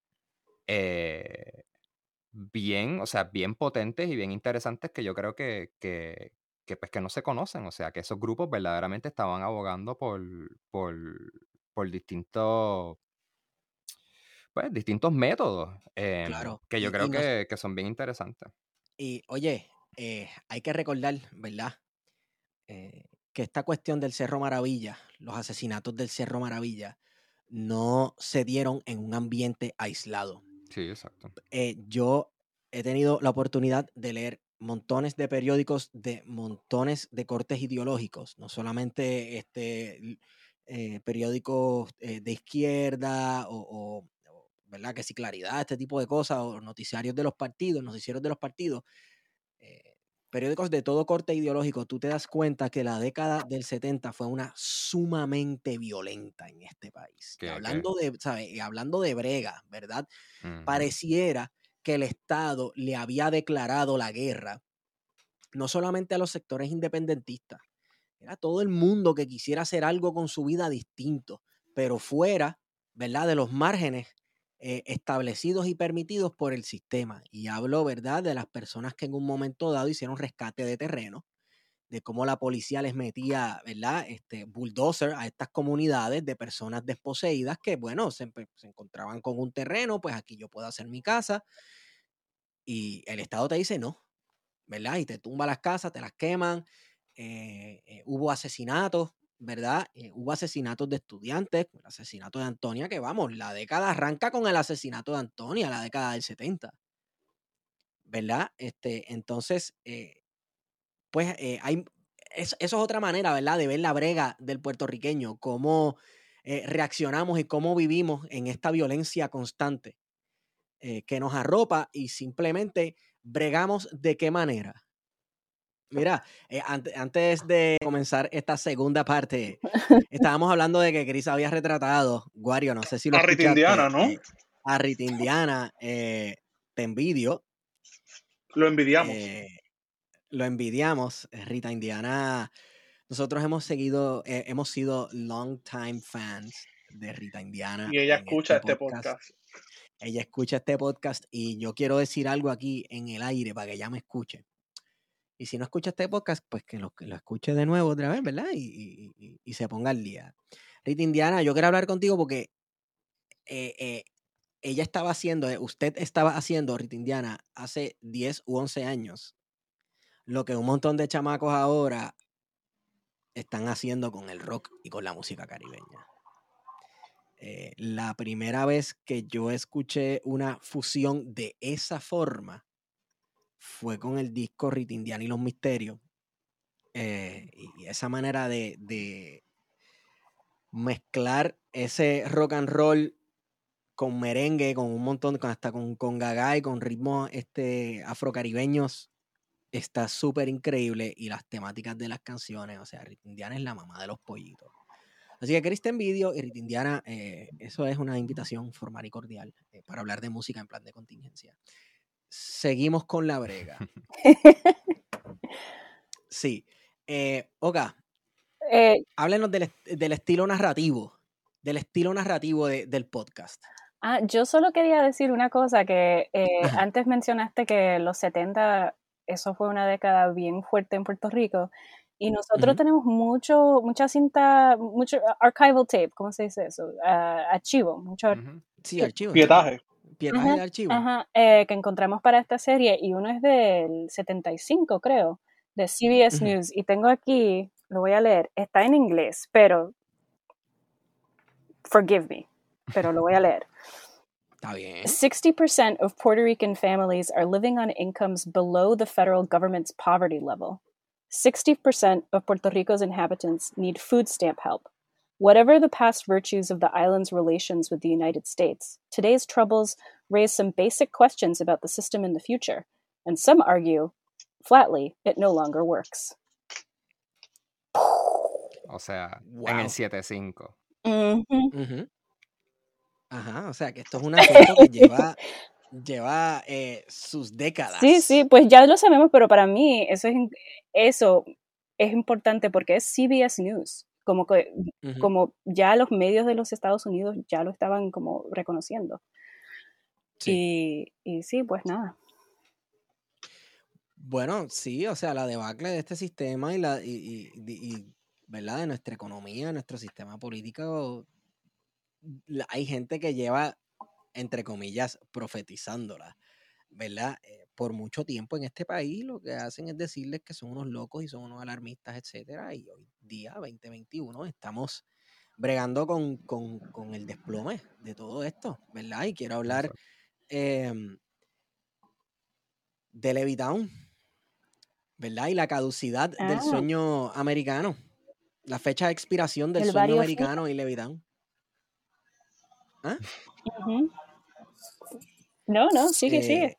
eh, bien, o sea, bien potentes y bien interesantes que yo creo que, que, que, pues, que no se conocen. O sea, que esos grupos verdaderamente estaban abogando por, por, por distintos, pues, distintos métodos em, Claro. que yo creo que, que son bien interesantes. y oye, eh, hay que recordar, ¿verdad? Eh, que esta cuestión del Cerro Maravilla, los asesinatos del Cerro Maravilla, no se dieron en un ambiente aislado. Sí, exacto. Eh, yo he tenido la oportunidad de leer montones de periódicos de montones de cortes ideológicos, no solamente este, eh, periódicos eh, de izquierda o, o- o, ¿verdad? Que si claridad, este tipo de cosas, o noticiarios de los partidos, noticieros de los partidos, eh, periódicos de todo corte ideológico, tú te das cuenta que la década del 70 fue una sumamente violenta en este país. Y que, hablando de, ¿sabes? Y hablando de brega, ¿verdad? Pareciera que el Estado le había declarado la guerra no solamente a los sectores independentistas, era todo el mundo que quisiera hacer algo con su vida distinto, pero fuera, ¿verdad? De los márgenes eh, establecidos y permitidos por el sistema. Y hablo, ¿verdad? De las personas que en un momento dado hicieron rescate de terreno, de cómo la policía les metía, ¿verdad? Este bulldozer a estas comunidades de personas desposeídas que, bueno, se, se encontraban con un terreno, pues aquí yo puedo hacer mi casa. Y el Estado te dice no. ¿verdad? Y te tumba las casas, te las queman. eh, hubo asesinatos, ¿verdad? Eh, hubo asesinatos de estudiantes, el asesinato de Antonia, que vamos, la década arranca con el asesinato de Antonia, la década del 70. ¿Verdad? Este, entonces, eh, pues eh, hay, es- eso es otra manera, ¿verdad? De ver la brega del puertorriqueño, cómo reaccionamos y cómo vivimos en esta violencia constante que nos arropa y simplemente bregamos de qué manera. Mira, eh, ante- antes de comenzar esta segunda parte, estábamos hablando de que Chris había retratado, Wario, no sé si lo A Rita Indiana, ¿no? eh, a Rita Indiana, eh, te envidio, Lo envidiamos. eh, lo envidiamos. Rita Indiana, nosotros hemos seguido, hemos sido long time fans de Rita Indiana. y ella en escucha este podcast. Ella escucha este podcast y yo quiero decir algo aquí en el aire para que ella me escuche. Y si no escucha este podcast, pues que lo, que lo escuche de nuevo otra vez, ¿verdad? Y, y- y- se ponga al día. Rita Indiana, yo quiero hablar contigo porque eh, eh, ella estaba haciendo, eh, usted estaba haciendo, Rita Indiana, hace 10 u 11 años, lo que un montón de chamacos ahora están haciendo con el rock y con la música caribeña. La primera vez que yo escuché una fusión de esa forma fue con el disco Rita Indiana y los Misterios. Eh, y esa manera de, de mezclar ese rock and roll con merengue, con un montón, con, hasta con, con gaga y con ritmos este, afrocaribeños, está súper increíble. Y las temáticas de las canciones, o sea, Rita Indiana es la mamá de los pollitos. Así que Kristen Video y Rita Indiana, eh, eso es una invitación formal y cordial eh, para hablar de música en plan de contingencia. Seguimos con la brega. Sí. Eh, Oka, Eh, háblenos del, est- del estilo narrativo, del estilo narrativo de- del podcast. ah, yo solo quería decir una cosa, que eh, antes mencionaste que los 70, eso fue una década bien fuerte en Puerto Rico, y nosotros tenemos mucho, mucha cinta, mucho archival tape, ¿cómo se dice eso? Ah, archivo, mucho. Sí, Sí. archivo. Pietaje. Ajá, de archivo. Ajá, eh, que encontramos para esta serie y uno es del 75, creo, de CBS. News. Y tengo aquí, lo voy a leer, está en inglés, pero forgive me, pero lo voy a leer. Está bien. 60% of Puerto Rican families are living on incomes below the federal government's poverty level. 60% of Puerto Rico's inhabitants need food stamp help. Whatever the past virtues of the island's relations with the United States, today's troubles raise some basic questions about the system in the future, and some argue, flatly, it no longer works. O sea, en Wow. el 7.5. Mhm. Ujú. Ajá, o sea que esto es un asunto que lleva, lleva eh, sus décadas. Sí, sí, pues ya lo sabemos, pero para mí eso es, eso es importante porque es CBS News, como que como ya los medios de los Estados Unidos ya lo estaban como reconociendo. Sí. Y, y sí, pues nada. Bueno, sí, o sea, la debacle de este sistema y la y, y- ¿verdad? de nuestra economía, nuestro sistema político, hay gente que lleva, entre comillas, profetizándola, ¿verdad? Eh, por mucho tiempo en este país lo que hacen es decirles que son unos locos y son unos alarmistas, etcétera, y hoy día, 2021, estamos bregando con, con- con el desplome de todo esto, ¿verdad? Y quiero hablar em, de Levitown, ¿verdad? Y la caducidad del Ah. sueño americano. La fecha de expiración del El sueño americano y Levitown. ¿Ah? No, no, sigue, sigue.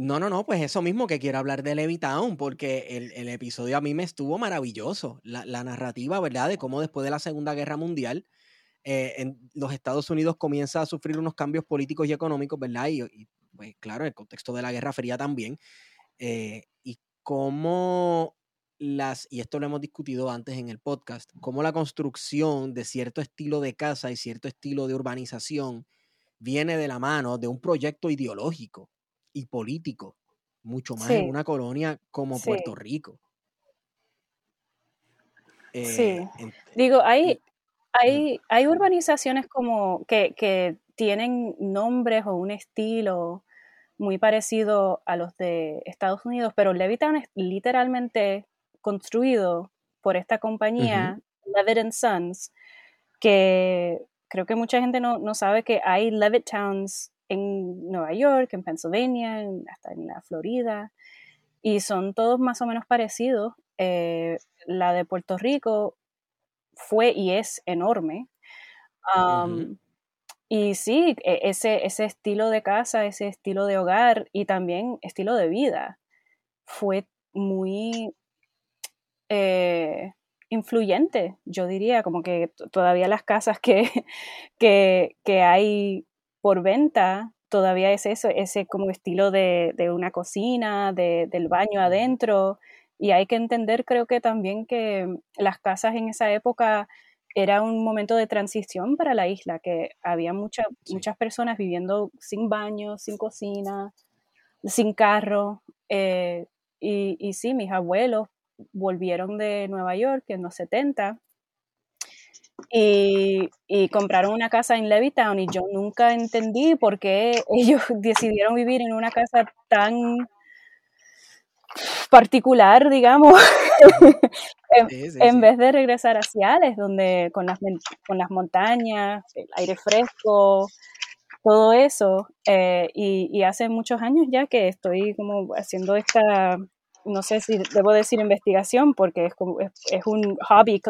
No, no, no, pues eso mismo que quiero hablar de Levitown, porque el, el episodio a mí me estuvo maravilloso. La, la narrativa, ¿verdad? De cómo después de la Segunda Guerra Mundial, eh, en los Estados Unidos comienza a sufrir unos cambios políticos y económicos, ¿verdad? Y, y, pues claro, en el contexto de la Guerra Fría también. eh, y cómo las, y esto lo hemos discutido antes en el podcast, cómo la construcción de cierto estilo de casa y cierto estilo de urbanización viene de la mano de un proyecto ideológico y político, mucho más en Sí. una colonia como Sí. Puerto Rico. Sí. Eh, en- Digo, hay, hay, hay urbanizaciones como que, que tienen nombres o un estilo muy parecido a los de Estados Unidos, pero Levittown es literalmente construido por esta compañía, Levitt Sons, que creo que mucha gente no, no sabe que hay Levittowns en Nueva York, en Pennsylvania, hasta en la Florida, y son todos más o menos parecidos. Eh, la de Puerto Rico fue y es enorme. Y sí, e, ese, ese estilo de casa, ese estilo de hogar y también estilo de vida fue muy eh, influyente, yo diría, como que todavía las casas que, que, hay por venta, todavía es eso, ese como estilo de, una cocina, del baño adentro. Y hay que entender, creo que también que las casas en esa época era un momento de transición para la isla, que había muchas personas viviendo sin baño, sin cocina, sin carro. Eh, y, y, sí, mis abuelos volvieron de Nueva York en los 70 y, y, compraron una casa en Levittown y yo nunca entendí por qué ellos decidieron vivir en una casa tan particular, digamos, en, vez de regresar a Ciales, donde con las, con las montañas, el aire fresco, todo eso. Eh, y, hace muchos años ya que estoy como haciendo esta, no sé si debo decir investigación, porque es, como, es, un hobby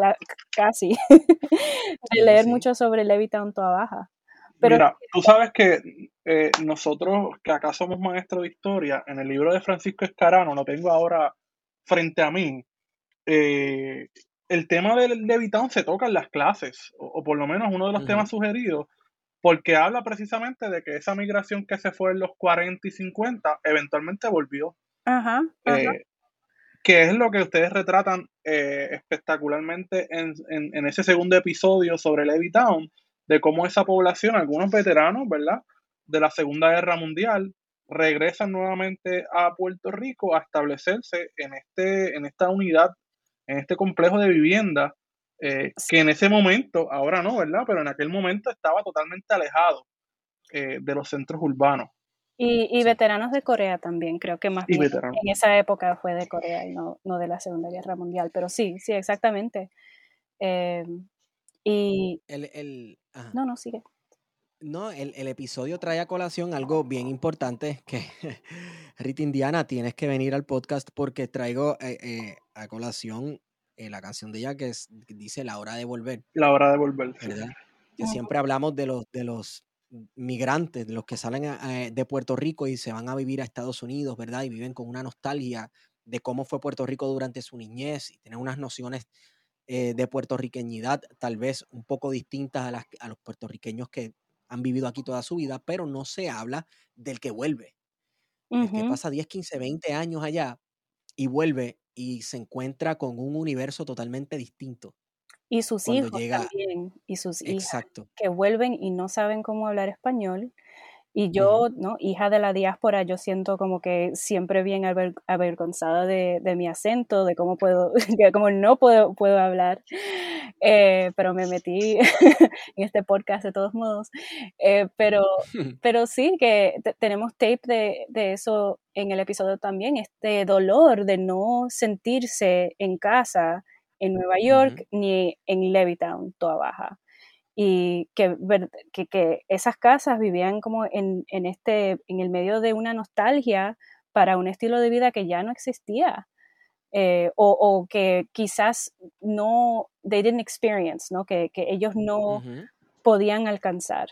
casi, de leer mucho sobre Levittown toda baja. Pero, Mira, tú sabes que eh, nosotros, que acá somos maestros de historia, en el libro de Francisco Escarano, lo tengo ahora frente a mí, eh, el tema del Levitown se toca en las clases, o, por lo menos uno de los temas sugeridos, porque habla precisamente de que esa migración que se fue en los 40 y 50 eventualmente volvió. Ajá, eh, que es lo que ustedes retratan espectacularmente en, en, ese segundo episodio sobre Levittown, de cómo esa población, algunos veteranos, ¿verdad? De la Segunda Guerra Mundial, regresan nuevamente a Puerto Rico a establecerse en, este, en esta unidad, en este complejo de vivienda, eh, que en ese momento, ahora no, ¿verdad? Pero en aquel momento estaba totalmente alejado eh, de los centros urbanos. Y, veteranos de Corea también, creo que más bien en esa época fue de Corea y no, no, de la Segunda Guerra Mundial, pero sí, sí, exactamente. Eh, y... El, No, no, sigue. No, el, episodio trae a colación algo bien importante que, Rita Indiana, tienes que venir al podcast porque traigo eh, eh, a colación eh, la canción de ella que, dice La hora de volver. La hora de volver. ¿Verdad? Que siempre hablamos de los, de los migrantes, los que salen de Puerto Rico y se van a vivir a Estados Unidos, ¿verdad? Y viven con una nostalgia de cómo fue Puerto Rico durante su niñez y tienen unas nociones de puertorriqueñidad tal vez un poco distintas a, las, a los puertorriqueños que han vivido aquí toda su vida, pero no se habla del que vuelve. El que pasa 10, 15, 20 años allá y vuelve y se encuentra con un universo totalmente distinto. Y sus hijos también, y sus hijas, que vuelven y no saben cómo hablar español y yo, ¿no? Hija de la diáspora, yo siento como que siempre bien avergonzada de, mi acento, de cómo puedo, de cómo no puedo, puedo hablar, eh, pero me metí en este podcast de todos modos. Eh, pero, pero sí que tenemos tape de, de eso en el episodio también, este dolor de no sentirse en casa en Nueva York ni en Levittown, toda baja y que, que, esas casas vivían como en, en, este, en el medio de una nostalgia para un estilo de vida que ya no existía. Eh, o, o, que quizás no, they didn't experience, ¿no? Que, que ellos no podían alcanzar.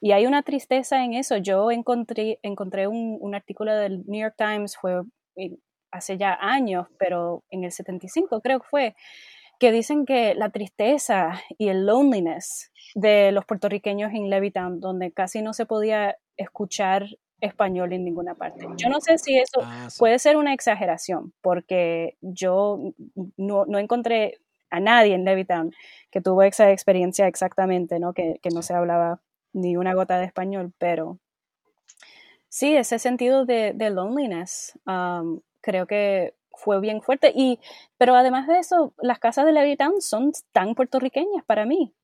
Y hay una tristeza en eso. Yo encontré, encontré un, un artículo del New York Times, fue eh, hace ya años, pero en el 75 creo que fue, que dicen que la tristeza y el loneliness de los puertorriqueños en Levittown, donde casi no se podía escuchar español en ninguna parte. Yo no sé si eso ah, puede ser una exageración, porque yo no, encontré a nadie en Levittown que tuvo esa experiencia exactamente, ¿no? Que, no se hablaba ni una gota de español, pero sí, ese sentido de, loneliness um, creo que fue bien fuerte. Y, pero además de eso, las casas de Levittown son tan puertorriqueñas para mí.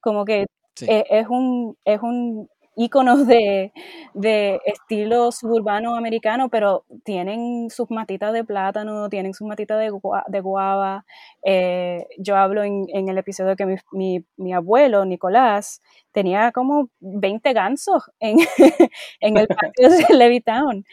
Como que e, es, un, es un íconos de, de, estilo suburbano americano, pero tienen sus matitas de plátano, tienen sus matitas de, de guava. Eh, yo hablo en, en, el episodio que mi, mi, mi, abuelo, Nicolás, tenía como 20 gansos en, en el patio de Levittown.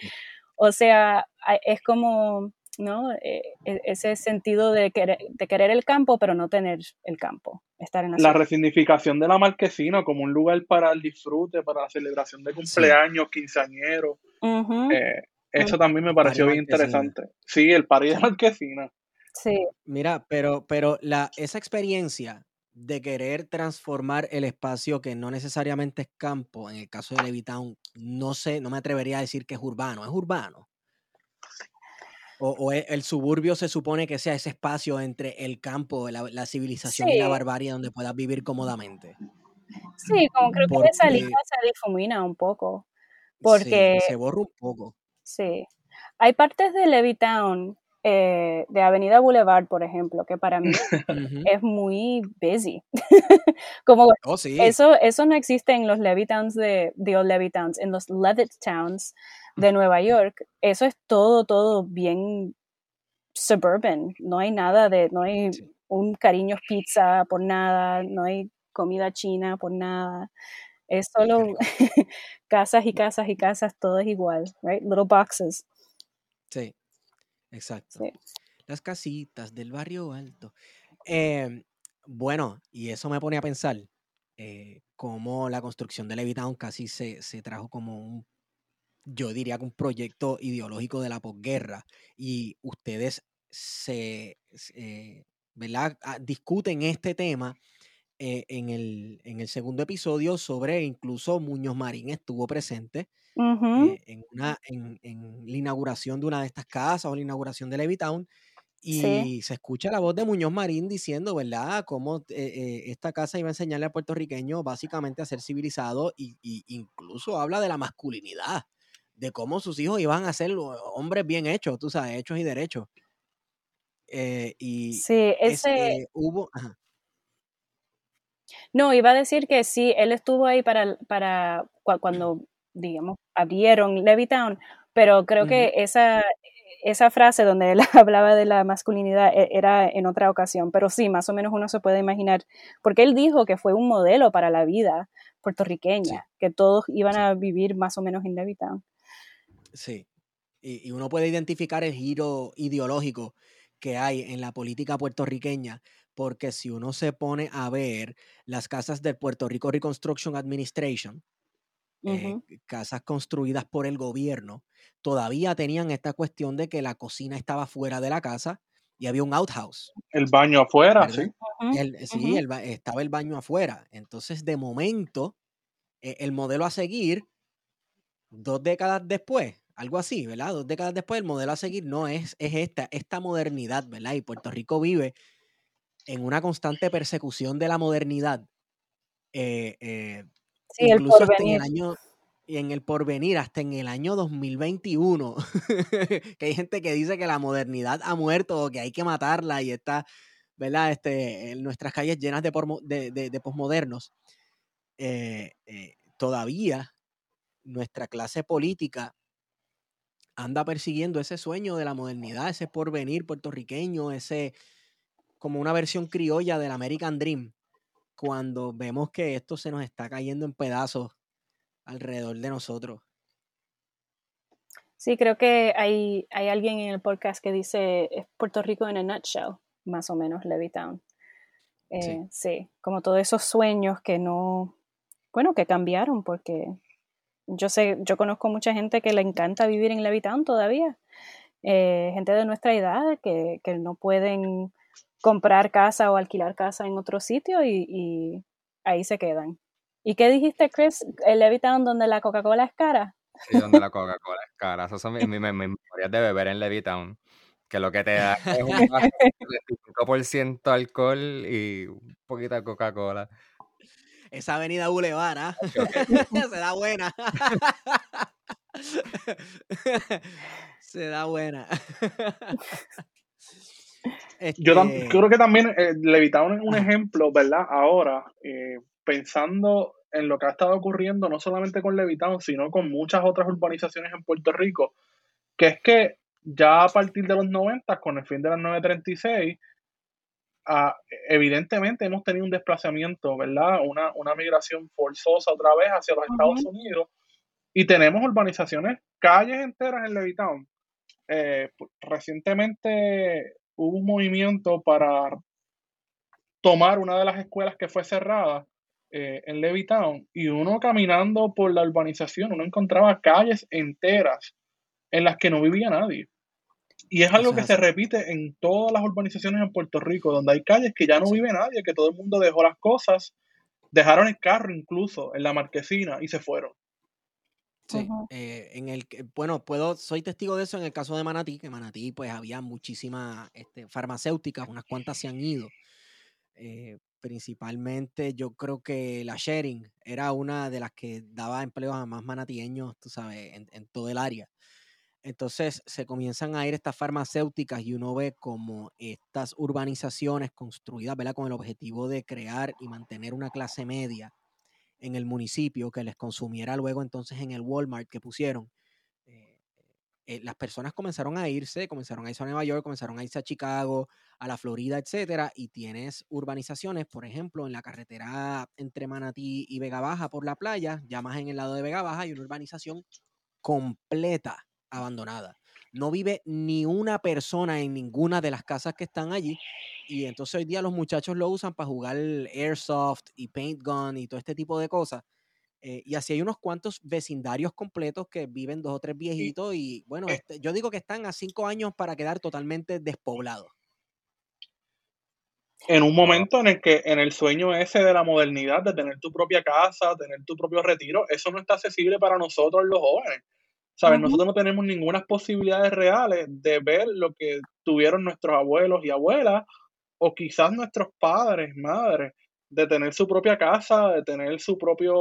O sea, es como ¿no? E, e, ese sentido de querer, de querer el campo, pero no tener el campo, estar en la, la resignificación de la marquesina como un lugar para el disfrute, para la celebración de cumpleaños, quinceañeros. Eh, eso también me pareció bien interesante. Sí, el party de marquesina. Sí. Mira, pero, pero la, esa experiencia de querer transformar el espacio que no necesariamente es campo, en el caso de Levitown, no sé, no me atrevería a decir que es urbano, es urbano. O, e, el suburbio se supone que sea ese espacio entre el campo, la, civilización y la barbarie donde puedas vivir cómodamente. Sí, como creo que esa línea se difumina un poco. Porque. se borra un poco. Sí. Hay partes de Levittown, eh, de Avenida Boulevard, por ejemplo, que para mí es muy busy. como oh, eso, eso no existe en los Levittowns de, de Old Levittowns, en los Levitt Towns de Nueva York, eso es todo, todo bien suburban. No hay nada de, no hay un cariño pizza por nada, no hay comida china por nada. Es solo casas y casas y casas, todo es igual, right? Little boxes. Sí, exacto. Las casitas del barrio alto. Em, bueno, y eso me pone a pensar eh, cómo la construcción de Levittown casi se, se trajo como un yo diría que un proyecto ideológico de la posguerra y ustedes se, eh, ah, discuten este tema eh, en, el, en, el, segundo episodio sobre incluso Muñoz Marín estuvo presente eh, en, una, en, la inauguración de una de estas casas o la inauguración de Levitown y se escucha la voz de Muñoz Marín diciendo, ¿verdad?, cómo esta casa iba a enseñarle al puertorriqueño básicamente a ser civilizado y, y incluso habla de la masculinidad de cómo sus hijos iban a ser hombres bien hechos, tú sabes, hechos y derechos. Eh, y sí, ese... hubo... No, iba a decir que sí, él estuvo ahí para, para cuando, digamos, abrieron Levittown, pero creo que esa, esa frase donde él hablaba de la masculinidad e, era en otra ocasión, pero sí, más o menos uno se puede imaginar, porque él dijo que fue un modelo para la vida puertorriqueña, que todos iban a vivir más o menos en Levittown. Sí. Y, uno puede identificar el giro ideológico que hay en la política puertorriqueña, porque si uno se pone a ver las casas del Puerto Rico Reconstruction Administration, eh, casas construidas por el gobierno, todavía tenían esta cuestión de que la cocina estaba fuera de la casa y había un outhouse. El baño afuera, sí. sí, estaba el baño afuera. Entonces, de momento, e, el modelo a seguir, dos décadas después, algo así, ¿verdad? Dos décadas después, el modelo a seguir no es, es esta, esta modernidad, ¿verdad? Y Puerto Rico vive en una constante persecución de la modernidad. Eh, eh, sí, incluso hasta en el año y en el porvenir, hasta en el año 2021, que hay gente que dice que la modernidad ha muerto o que hay que matarla y está, ¿verdad? Este, en nuestras calles llenas de, de, de, de posmodernos. Eh, todavía nuestra clase política anda persiguiendo ese sueño de la modernidad, ese porvenir puertorriqueño, ese como una versión criolla del American Dream, cuando vemos que esto se nos está cayendo en pedazos alrededor de nosotros. Sí, creo que hay, hay alguien en el podcast que dice es Puerto Rico en a nutshell, más o menos Levittown. sí. Eh, sí, como todos esos sueños que no, bueno, que cambiaron porque yo sé, yo conozco mucha gente que le encanta vivir en Levittown todavía. Eh, gente de nuestra edad que, no pueden comprar casa o alquilar casa en otro sitio y, ahí se quedan. ¿Y qué dijiste, Chris? ¿El Levittown donde la Coca-Cola es cara? Sí, donde la Coca-Cola es cara. Esas son mis, memorias de beber en Levittown. Que lo que te da es un 25% alcohol y un poquito de Coca-Cola. Esa avenida Boulevard, ¿ah? se da buena. se da buena. Yo este creo que también eh, es un ejemplo, ¿verdad? Ahora, eh, pensando en lo que ha estado ocurriendo no solamente con Levitown, sino con muchas otras urbanizaciones en Puerto Rico, que es que ya a partir de los 90, con el fin de las 936, ah, evidentemente hemos tenido un desplazamiento, ¿verdad? Una, una migración forzosa otra vez hacia los Estados Unidos y tenemos urbanizaciones, calles enteras en Levitown. Eh, recientemente hubo un movimiento para tomar una de las escuelas que fue cerrada eh, en Levittown y uno caminando por la urbanización, uno encontraba calles enteras en las que no vivía nadie. Y es algo que se repite en todas las urbanizaciones en Puerto Rico, donde hay calles que ya no vive nadie, que todo el mundo dejó las cosas, dejaron el carro incluso en la marquesina y se fueron. Sí, eh, en el bueno, puedo, soy testigo de eso en el caso de Manatí, que Manatí pues había muchísimas este, farmacéuticas, unas cuantas se han ido. Eh, principalmente yo creo que la sharing era una de las que daba empleo a más manatieños, tú sabes, en, en todo el área. Entonces se comienzan a ir estas farmacéuticas y uno ve como estas urbanizaciones construidas, ¿verdad? Con el objetivo de crear y mantener una clase media en el municipio que les consumiera luego entonces en el Walmart que pusieron. Eh, eh, las personas comenzaron a irse, comenzaron a irse a Nueva York, comenzaron a irse a Chicago, a la Florida, etcétera, y tienes urbanizaciones, por ejemplo, en la carretera entre Manatí y Vega Baja por la playa, ya más en el lado de Vega Baja, hay una urbanización completa abandonada. No vive ni una persona en ninguna de las casas que están allí. Y entonces hoy día los muchachos lo usan para jugar airsoft y paint gun y todo este tipo de cosas. Eh, y así hay unos cuantos vecindarios completos que viven dos o tres viejitos y bueno, eh este, yo digo que están a cinco años para quedar totalmente despoblados. En un momento en el que en el sueño ese de la modernidad, de tener tu propia casa, tener tu propio retiro, eso no está accesible para nosotros los jóvenes. ¿Sabes? Nosotros no tenemos ninguna posibilidades reales de ver lo que tuvieron nuestros abuelos y abuelas, o quizás nuestros padres, madres, de tener su propia casa, de tener su propio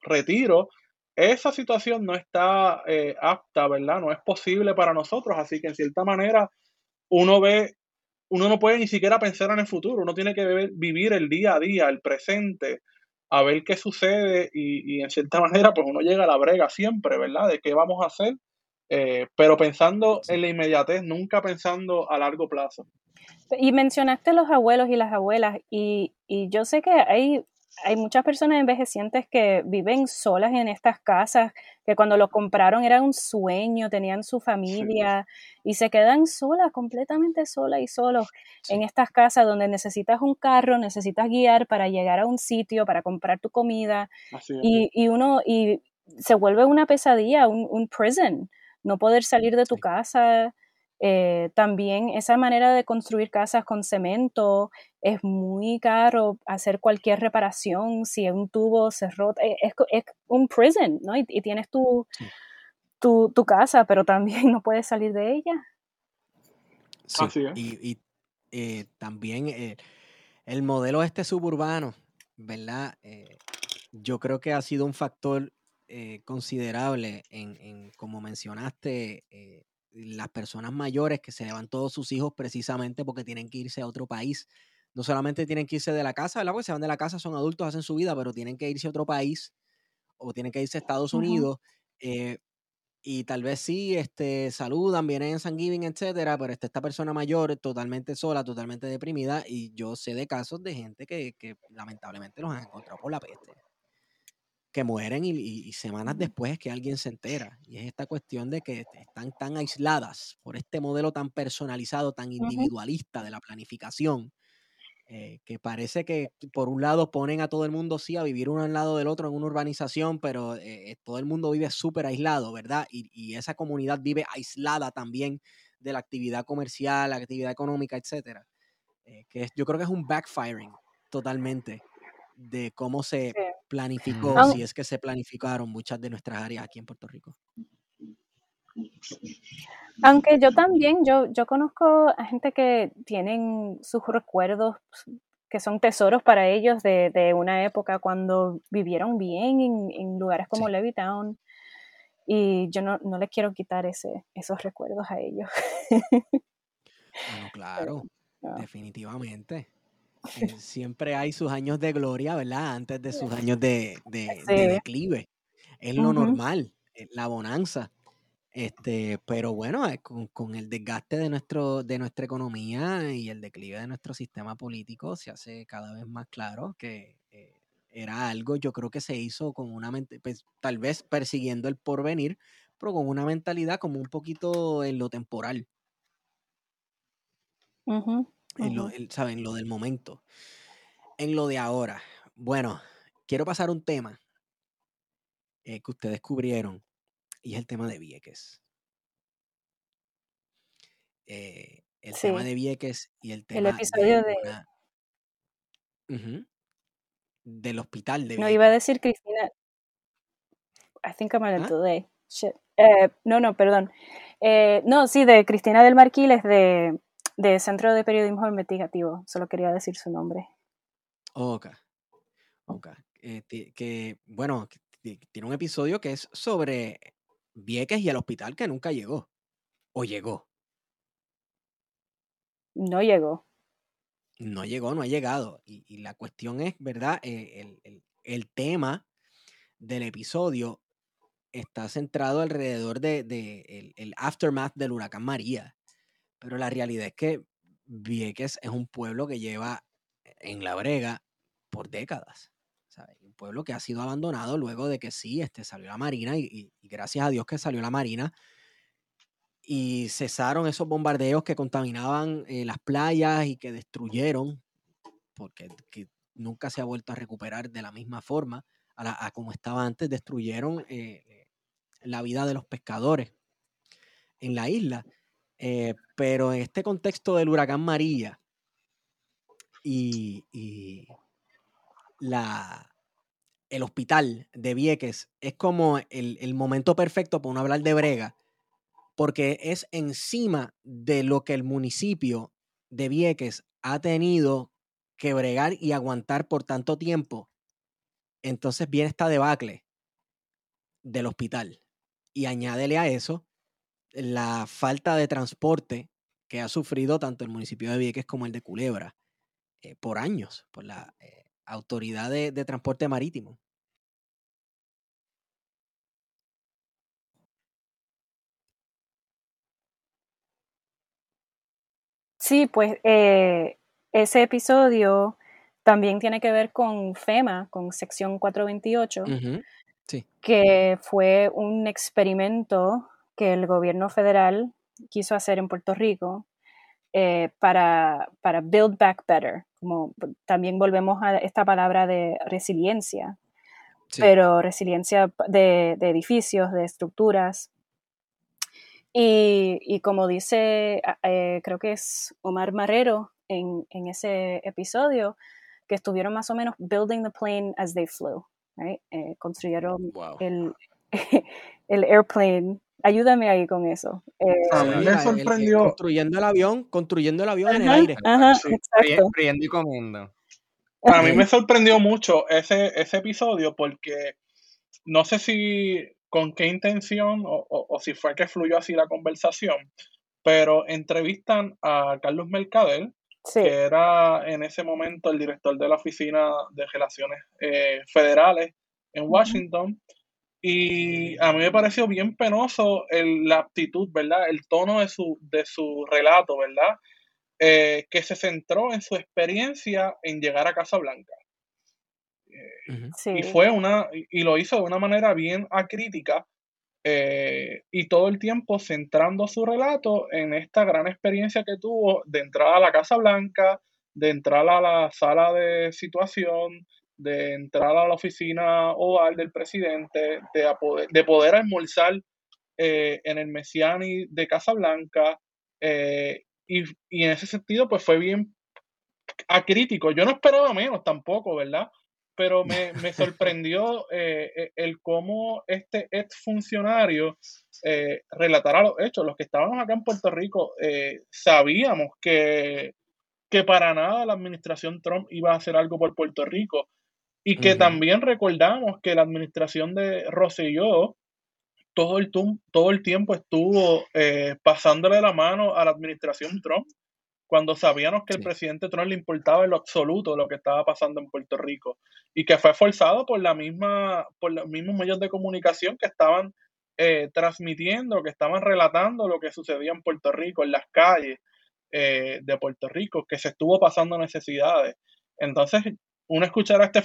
retiro. Esa situación no está eh, apta, ¿verdad? No es posible para nosotros, así que en cierta manera uno ve, uno no puede ni siquiera pensar en el futuro, uno tiene que vivir el día a día, el presente, a ver qué sucede y, en cierta manera pues uno llega a la brega siempre, ¿verdad? De qué vamos a hacer, eh, pero pensando en la inmediatez, nunca pensando a largo plazo. Y mencionaste los abuelos y las abuelas y, y yo sé que hay hay muchas personas envejecientes que viven solas en estas casas, que cuando lo compraron era un sueño, tenían su familia y se quedan solas, completamente solas y solos en estas casas donde necesitas un carro, necesitas guiar para llegar a un sitio, para comprar tu comida y, y, uno y se vuelve una pesadilla, un, un prison, no poder salir de tu casa. Eh, también esa manera de construir casas con cemento es muy caro hacer cualquier reparación si un tubo se rota. Eh, es, es un prison, ¿no? Y, tienes tu, tu, tu, casa, pero también no puedes salir de ella. Sí, y, y eh, también el modelo este suburbano, ¿verdad? yo creo que ha sido un factor considerable en, en, como mencionaste, las personas mayores que se llevan todos sus hijos precisamente porque tienen que irse a otro país. No solamente tienen que irse de la casa, ¿verdad? Porque se van de la casa, son adultos, hacen su vida, pero tienen que irse a otro país o tienen que irse a Estados Unidos. Eh, y tal vez sí, este, saludan, vienen en San Giving, etcétera, pero está esta persona mayor totalmente sola, totalmente deprimida, y yo sé de casos de gente que, que lamentablemente los han encontrado por la peste que mueren y, semanas después que alguien se entera. Y es esta cuestión de que están tan aisladas por este modelo tan personalizado, tan individualista de la planificación, eh, que parece que por un lado ponen a todo el mundo sí a vivir uno al lado del otro en una urbanización, pero eh, todo el mundo vive súper aislado, ¿verdad? Y, esa comunidad vive aislada también de la actividad comercial, la actividad económica, etcétera. Eh, que yo creo que es un backfiring totalmente de cómo se planificó, si es que se planificaron muchas de nuestras áreas aquí en Puerto Rico. Aunque yo también, yo, yo conozco a gente que tienen sus recuerdos que son tesoros para ellos de, una época cuando vivieron bien en, lugares como Levittown. Y yo no, no les quiero quitar ese, esos recuerdos a ellos. Bueno, claro, definitivamente. Eh, siempre hay sus años de gloria, ¿verdad? Antes de sus años de, de- declive. Es lo normal, eh, la bonanza. Este, pero bueno, eh, con, con el desgaste de, nuestro, de nuestra economía y el declive de nuestro sistema político, se hace cada vez más claro que eh, era algo, yo creo que se hizo con una mente, pues, tal vez persiguiendo el porvenir, pero con una mentalidad como un poquito en lo temporal, Ujú, en lo, del momento. En lo de ahora, bueno, quiero pasar un tema eh, que ustedes cubrieron y es el tema de Vieques. Eh, el tema de Vieques y el el tema episodio de del hospital de No, iba a Vieques. decir Cristina, I think I'm on ¿Ah? delay. Shit. Eh, no, no, perdón. No, sí, de Cristina del Marquiles de, de Centro de Periodismo Investigativo. Solo quería decir su nombre. Ok, ok. Eh, que, bueno, tiene un episodio que es sobre Vieques y el hospital que nunca llegó. O llegó. No llegó. No llegó, no ha llegado. Y, y la cuestión es, ¿verdad? Eh, el, el- el tema del episodio está centrado alrededor de, de el, el aftermath del huracán María. Pero la realidad es que Vieques es un pueblo que lleva en la brega por décadas. Un pueblo que ha sido abandonado luego de que sí, este, salió la Marina y, gracias a Dios que salió la Marina y cesaron esos bombardeos que contaminaban eh, las playas y que destruyeron, porque que nunca se ha vuelto a recuperar de la misma forma a, la- como estaba antes, destruyeron eh, eh, la vida de los pescadores en la isla. Eh, pero en este contexto del huracán María y, y la, el hospital de Vieques es como el, el momento perfecto para uno hablar de brega, porque es encima de lo que el municipio de Vieques ha tenido que bregar y aguantar por tanto tiempo. Entonces viene esta debacle del hospital. Y añádele a eso la falta de transporte que ha sufrido tanto el municipio de Vieques como el de Culebra eh, por años, por la eh, autoridad de, de transporte marítimo. Sí, pues eh, ese episodio también tiene que ver con FEMA, con sección 428, Ujú, Sí. que fue un experimento que el gobierno federal quiso hacer en Puerto Rico eh, para, para build back better. Como también volvemos a esta palabra de resiliencia, Sí. pero resiliencia de, de edificios, de estructuras. Y, y como dice, a- eh, creo que es Omar Marrero en, en ese episodio, que estuvieron más o menos building the plane as they flew, right? Eh, construyeron Wow. el, el airplane. Ayúdame ahí con eso. Eh, A mí me la- el- el- sorprendió. construyendo el avión, construyendo el avión en el aire. ajá, Sí. Fri- exacto. Friendo y comiendo. A mí me sorprendió mucho ese, ese episodio porque no sé si con qué intención o, o- o si fue que fluyó así la conversación, pero entrevistan a Carlos Mercader, Sí, que era en ese momento el director de la Oficina de Relaciones eh, Federales en. Washington. Y a mí me pareció bien penoso el- la actitud, ¿verdad? El tono de su, de su relato, ¿verdad? Eh, que se centró en su experiencia en llegar a Casa Blanca. Y sí, fue una, y y lo hizo de una manera bien acrítica, eh, y todo el tiempo centrando su relato en esta gran experiencia que tuvo de entrar a la Casa Blanca, de entrar a la sala de situación, de entrar a la oficina oval del presidente, de, poder, de poder almorzar eh, en el Messiani de Casa Blanca, eh, y, y en ese sentido pues fue bien acrítico. Yo no esperaba menos tampoco, ¿verdad? Pero me, me sorprendió eh, eh, el cómo este ex funcionario relatara los hechos. Los que estábamos acá en Puerto Rico sabíamos que, que para nada la administración Trump iba a hacer algo por Puerto Rico y que también recordamos que la administración de Rosselló todo el, todo el tiempo estuvo eh, pasándole la mano a la administración Trump cuando sabíamos que el presidente Trump le importaba en lo absoluto lo que estaba pasando en Puerto Rico y que fue forzado por la misma, por los mismos medios de comunicación que estaban eh, transmitiendo, que estaban relatando lo que sucedía en Puerto Rico, en las calles eh, de Puerto Rico, que se estuvo pasando necesidades. Entonces, uno escuchar a este,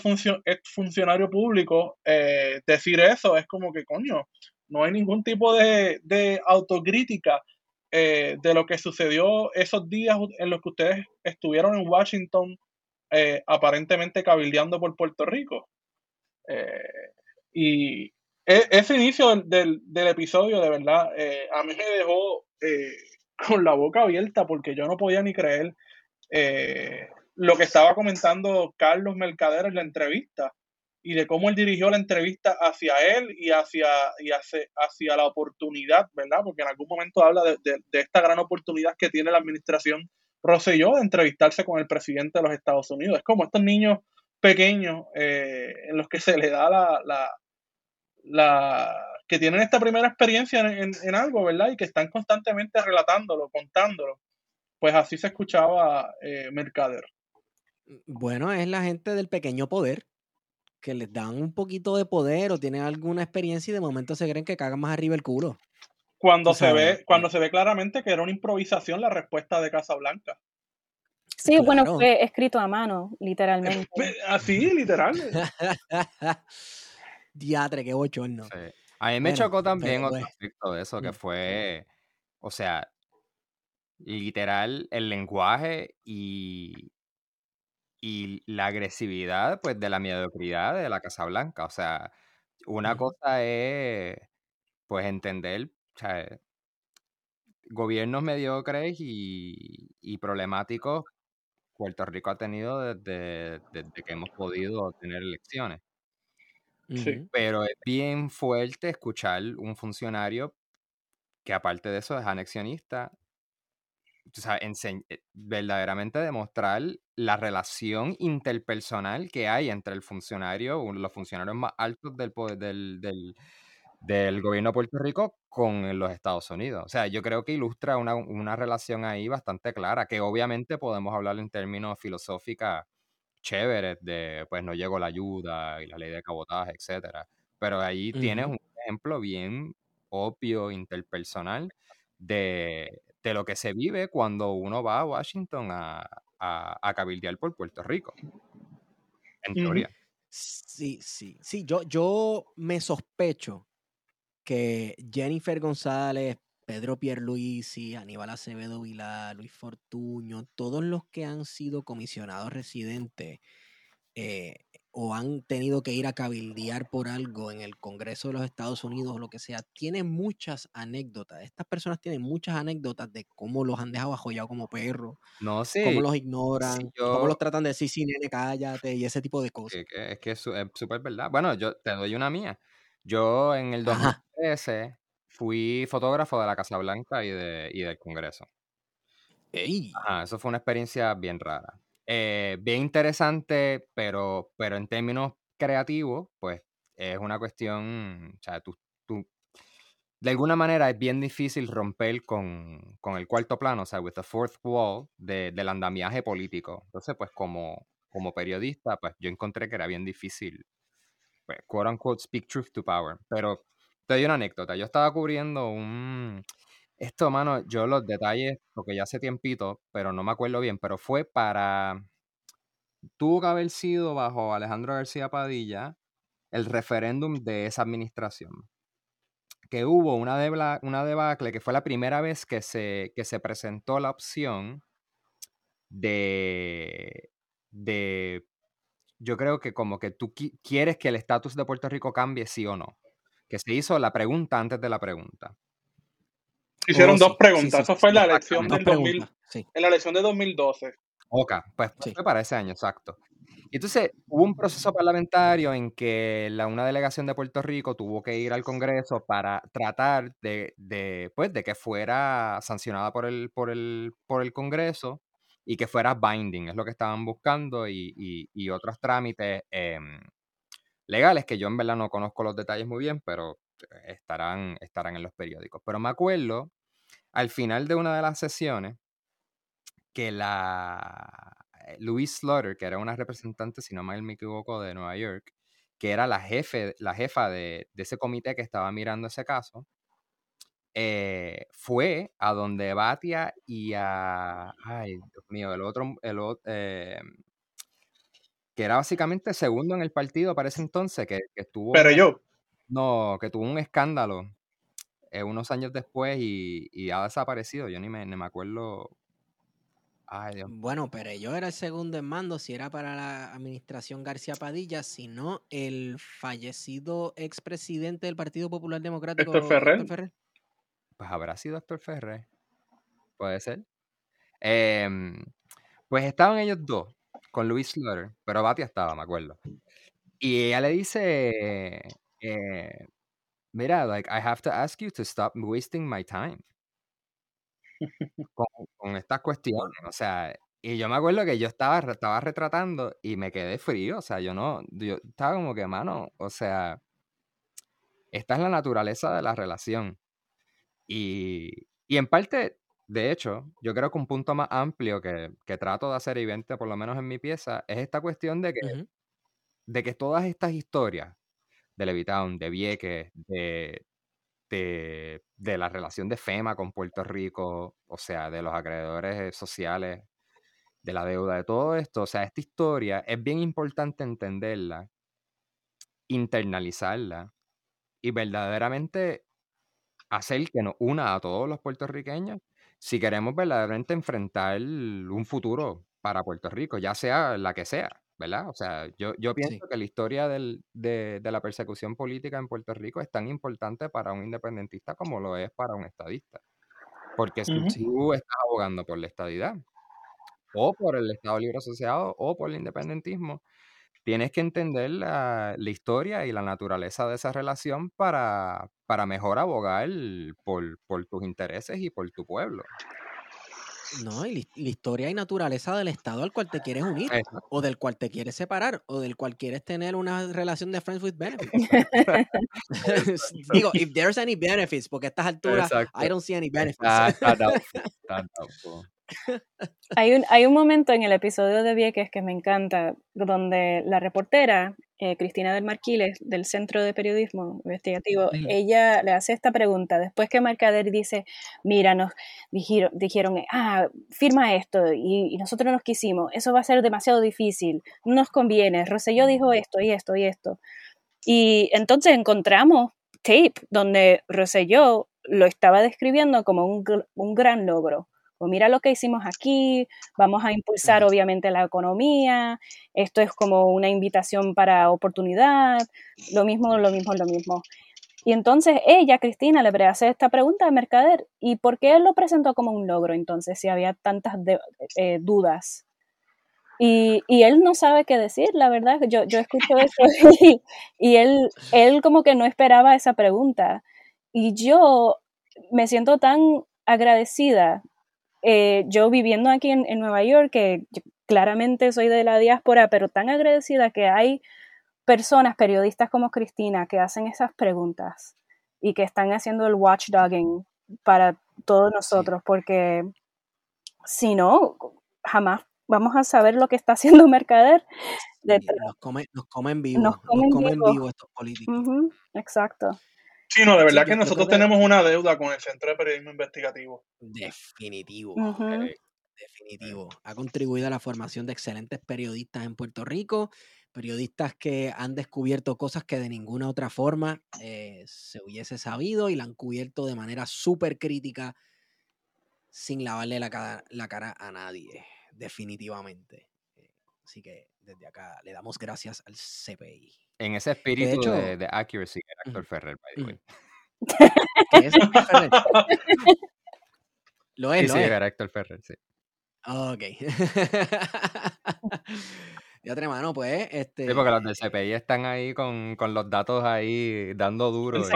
este funcionario público eh, decir eso es como que, coño, no hay ningún tipo de, de autocrítica eh, de lo que sucedió esos días en los que ustedes estuvieron en Washington eh, aparentemente cabildeando por Puerto Rico. Eh, y e, ese inicio del, episodio, de verdad, a mí me dejó con la boca abierta porque yo no podía ni creer lo que estaba comentando Carlos Mercader en la entrevista y de cómo él dirigió la entrevista hacia él y hacia, y hacia, hacia la oportunidad, ¿verdad? Porque en algún momento habla de, de, esta gran oportunidad que tiene la administración Rosselló de entrevistarse con el presidente de los Estados Unidos. Es como estos niños pequeños eh, en los que se le da la, la, que tienen esta primera experiencia en, en, algo, ¿verdad? Y que están constantemente relatándolo, contándolo. Pues así se escuchaba eh, Mercader. Bueno, es la gente del pequeño poder que les dan un poquito de poder o tienen alguna experiencia y de momento se creen que cagan más arriba el culo. Cuando se ve, cuando se ve claramente que era una improvisación la respuesta de Casablanca. Sí, bueno, fue escrito a mano, literalmente. Así, literal. Diatre, qué bochorno. Sí. A mí me chocó también otro aspecto de eso, que mm. fue, o sea, literal, el lenguaje y, y la agresividad, pues, de la mediocridad de la Casa Blanca. O sea, una cosa es, pues, entender, o sea, gobiernos mediocres y, problemáticos Puerto Rico ha tenido desde, que hemos podido tener elecciones. Sí. Pero es bien fuerte escuchar un funcionario que aparte de eso es anexionista o sea, eh, verdaderamente demostrar la relación interpersonal que hay entre el funcionario, los funcionarios más altos del, del, del, del, gobierno de Puerto Rico con los Estados Unidos. O sea, yo creo que ilustra una, una relación ahí bastante clara, que obviamente podemos hablar en términos filosóficos chéveres de, pues no llegó la ayuda y la ley de cabotaje, etcétera. Pero ahí tienes un ejemplo bien obvio, interpersonal, de, de lo que se vive cuando uno va a Washington a, a, cabildear por Puerto Rico. En teoría. Sí, sí, sí. Yo, yo me sospecho que Jennifer González, Pedro Pierluisi, Aníbal Acevedo Vilá, Luis Fortuño, todos los que han sido comisionados residentes eh, o han tenido que ir a cabildear por algo en el Congreso de los Estados Unidos o lo que sea, tienen muchas anécdotas. Estas personas tienen muchas anécdotas de cómo los han dejado ajollados como perros, no sé, cómo los ignoran, cómo los tratan de decir, sí, nene, cállate y ese tipo de cosas. Es que es súper verdad. Bueno, yo te doy una mía. Yo en el 2013 fui fotógrafo de la Casa Blanca y, de, y del Congreso. Ey. Ajá, eso fue una experiencia bien rara. Eh, bien interesante, pero, pero en términos creativos, pues es una cuestión, o sea, tú, tú, de alguna manera es bien difícil romper con, con, el cuarto plano, o sea, with the fourth wall de, del andamiaje político. Entonces, pues como, como periodista, pues yo encontré que era bien difícil, pues, quote unquote, speak truth to power. Pero te doy una anécdota. Yo estaba cubriendo un, esto, mano, yo los detalles, porque ya hace tiempito, pero no me acuerdo bien, pero fue para. Tuvo que haber sido bajo Alejandro García Padilla el referéndum de esa administración. Que hubo una, una debacle que fue la primera vez que se, que se presentó la opción de. de. Yo creo que como que tú quieres que el estatus de Puerto Rico cambie, sí o no. Que se hizo la pregunta antes de la pregunta. Hicieron oh, dos preguntas. Eso fue en la elección del en la elección de 2012. Ok, pues fue para ese año, exacto. Entonces, hubo un proceso parlamentario en que la, una delegación de Puerto Rico tuvo que ir al Congreso para tratar de, de, pues, de que fuera sancionada por el, por, el, por el Congreso y que fuera binding, es lo que estaban buscando, y, y, y otros trámites em, legales que yo en verdad no conozco los detalles muy bien, pero estarán, estarán en los periódicos. Pero me acuerdo, al final de una de las sesiones, que la eh, Louise Slaughter, que era una representante, si no mal me equivoco, de Nueva York, que era la, jefe, la jefa de, ese comité que estaba mirando ese caso, eh, fue a donde Batia y a. Ay, Dios mío, el otro. El, eh, que era básicamente segundo en el partido para ese entonces, que, estuvo. Pero yo. No, que tuvo un escándalo unos años después y, ha desaparecido. Yo ni me, ni me acuerdo bueno, pero yo era el segundo en mando, si era para la administración García Padilla, si no el fallecido expresidente del Partido Popular Democrático. Héctor Ferrer. Pues habrá sido Héctor Ferrer. Puede ser. Em, pues estaban ellos dos con Luis Slaughter, pero Batia estaba, me acuerdo. Y ella le dice, mira, like, I have to ask you to stop wasting my time con, estas cuestiones. O sea, y yo me acuerdo que yo estaba, estaba retratando y me quedé frío. O sea, yo no, yo estaba como que, mano, o sea, esta es la naturaleza de la relación. Y, y en parte, de hecho, yo creo que un punto más amplio que, que, trato de hacer evidente, por lo menos en mi pieza, es esta cuestión de que, de que todas estas historias de Levitown, de Vieques, de, de, la relación de FEMA con Puerto Rico, o sea, de los acreedores sociales, de la deuda, de todo esto. O sea, esta historia es bien importante entenderla, internalizarla y verdaderamente hacer que nos una a todos los puertorriqueños si queremos verdaderamente enfrentar un futuro para Puerto Rico, ya sea la que sea. ¿Verdad? O sea, yo, yo pienso que la historia del, de, de, la persecución política en Puerto Rico es tan importante para un independentista como lo es para un estadista. Porque si, tú estás abogando por la estadidad, o por el Estado Libre Asociado, o por el independentismo, tienes que entender la, la, historia y la naturaleza de esa relación para, para mejor abogar por, por tus intereses y por tu pueblo. No, y la historia y naturaleza del estado al cual te quieres unir, o del cual te quieres separar, o del cual quieres tener una relación de friends with benefits. Digo, if there's any benefits, porque a estas alturas I don't see any benefits. hay, un, hay un momento en el episodio de Vieques que me encanta, donde la reportera eh, Cristina del Marquiles, del Centro de Periodismo Investigativo, ella le hace esta pregunta, después que Mercader dice, mira, nos dijeron, dijeron ah, firma esto, y, nosotros nos quisimos, eso va a ser demasiado difícil, no nos conviene, Rosselló dijo esto y esto y esto. Y entonces encontramos tape donde Rosselló lo estaba describiendo como un, un gran logro pues mira lo que hicimos aquí, vamos a impulsar obviamente la economía, esto es como una invitación para oportunidad, lo mismo, lo mismo, lo mismo. Y entonces ella, Cristina, le hace esta pregunta a Mercader, ¿y por qué él lo presentó como un logro entonces si había tantas eh, dudas? Y, él no sabe qué decir, la verdad, yo, yo escucho eso y, y él, él como que no esperaba esa pregunta. Y yo me siento tan agradecida eh, yo viviendo aquí en, Nueva York, que claramente soy de la diáspora, pero tan agradecida que hay personas, periodistas como Cristina, que hacen esas preguntas y que están haciendo el watchdogging para todos nosotros, porque si no, jamás vamos a saber lo que está haciendo Mercader. nos, come, nos comen vivo, nos comen, vivo. estos políticos. exacto. Sí, no, de verdad que nosotros tenemos una deuda con el Centro de Periodismo Investigativo. Definitivo. Definitivo. Ha contribuido a la formación de excelentes periodistas en Puerto Rico, periodistas que han descubierto cosas que de ninguna otra forma eh, se hubiese sabido y la han cubierto de manera súper crítica sin lavarle la cara, la cara a nadie, definitivamente. Así que desde acá le damos gracias al CPI. En ese espíritu de, accuracy, era Héctor Ferrer, by the way. ¿Qué es Ferrer? Lo es, sí, sí, era Héctor Ferrer, sí. Ok. ya otra mano, pues. Este... Sí, porque los del CPI están ahí con, con los datos ahí dando duro. Sí.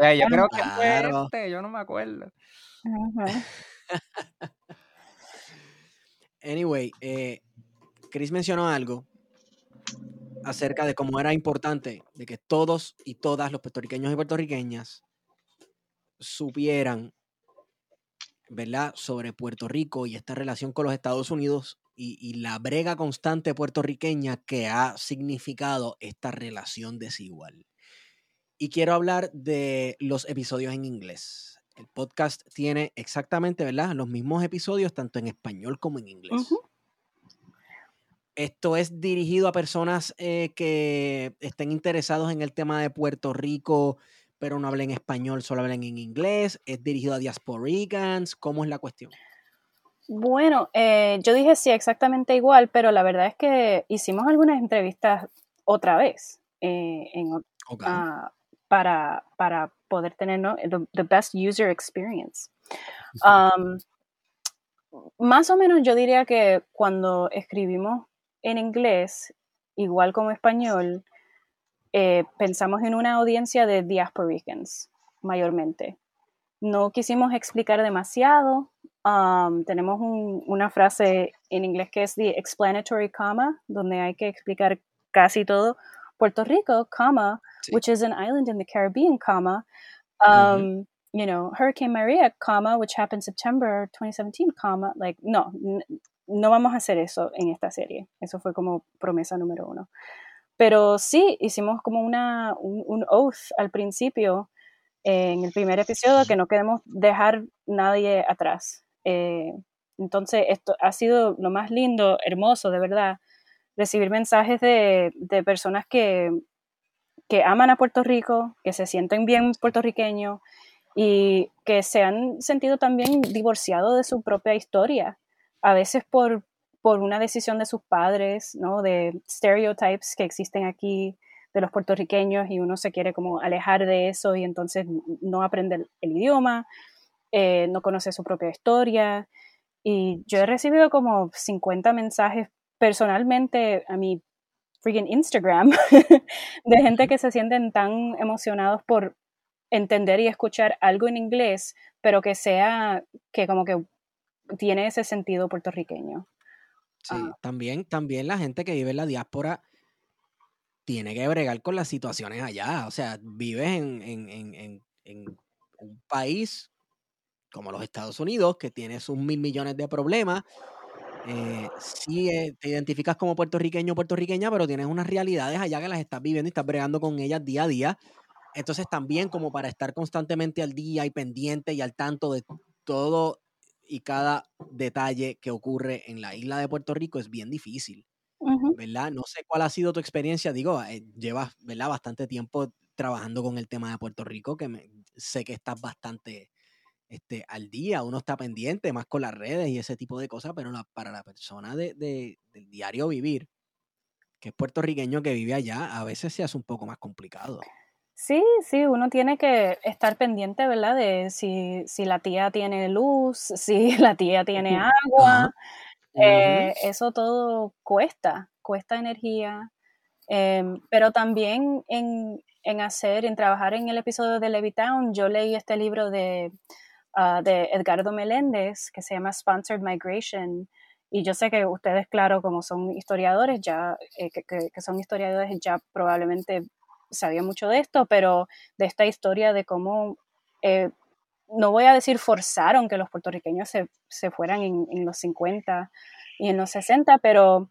Eh, yo creo que fue este, yo no me acuerdo. anyway, eh, Chris mencionó algo acerca de cómo era importante de que todos y todas los puertorriqueños y puertorriqueñas supieran ¿verdad? Sobre Puerto Rico y esta relación con los Estados Unidos y, la brega constante puertorriqueña que ha significado esta relación desigual. Y quiero hablar de los episodios en inglés. El podcast tiene exactamente, ¿verdad? Los mismos episodios tanto en español como en inglés. Esto es dirigido a personas eh, que estén interesados en el tema de Puerto Rico, pero no hablen español, solo hablen en inglés. Es dirigido a diasporicans. ¿Cómo es la cuestión? Bueno, eh, yo dije sí, exactamente igual, pero la verdad es que hicimos algunas entrevistas otra vez eh, en ah, para, para poder tener ¿no? the, the best user experience. Um, más o menos yo diría que cuando escribimos en inglés, igual como español, eh, pensamos en una audiencia de diasporicans, mayormente. No quisimos explicar demasiado. um, tenemos un- una frase en inglés que es the explanatory comma, donde hay que explicar casi todo. Puerto Rico, comma, Sí. which is an island in the Caribbean, comma, um, you know, Hurricane Maria, comma, which happened September 2017, comma, like, no, no vamos a hacer eso en esta serie. Eso fue como promesa número uno. Pero sí, hicimos como una, un, oath al principio, en el primer episodio, que no queremos dejar nadie atrás. Eh, entonces, esto ha sido lo más lindo, hermoso, de verdad, recibir mensajes de, de personas que, que aman a Puerto Rico, que se sienten bien puertorriqueños y que se han sentido también divorciados de su propia historia, a veces por, por una decisión de sus padres, ¿no? de stereotypes que existen aquí de los puertorriqueños y uno se quiere como alejar de eso y entonces no aprende el, el idioma, eh, no conoce su propia historia. Y yo he recibido como 50 mensajes personalmente a mi freaking Instagram de gente que se sienten tan emocionados por entender y escuchar algo en inglés, pero que sea que como que tiene ese sentido puertorriqueño. Sí, Ah. también, también la gente que vive en la diáspora tiene que bregar con las situaciones allá. O sea, vives en, en- en- en- en un país como los Estados Unidos, que tiene sus mil millones de problemas. Eh, sí, eh, te identificas como puertorriqueño o puertorriqueña, pero tienes unas realidades allá que las estás viviendo y estás bregando con ellas día a día. Entonces también como para estar constantemente al día y pendiente y al tanto de todo y cada detalle que ocurre en la isla de Puerto Rico es bien difícil. ¿verdad? No sé cuál ha sido tu experiencia, digo, eh, llevas, ¿verdad? Bastante tiempo trabajando con el tema de Puerto Rico, que me- sé que estás bastante este, al día, uno está pendiente más con las redes y ese tipo de cosas, pero la- para la persona de, de- del diario vivir, que es puertorriqueño que vive allá, a veces se hace un poco más complicado. Sí, sí, uno tiene que estar pendiente, ¿verdad? De si, si la tía tiene luz, si la tía tiene agua, eh, eso todo cuesta, cuesta energía, em, pero también en, en hacer, en trabajar en el episodio de Levittown, yo leí este libro de, ah, de Edgardo Meléndez que se llama Sponsored Migration. Y yo sé que ustedes, claro, como son historiadores, ya, eh, que- que son historiadores, ya probablemente sabían mucho de esto, pero de esta historia de cómo, eh, no voy a decir forzaron que los puertorriqueños se, se fueran en, en los 50 y en los 60, pero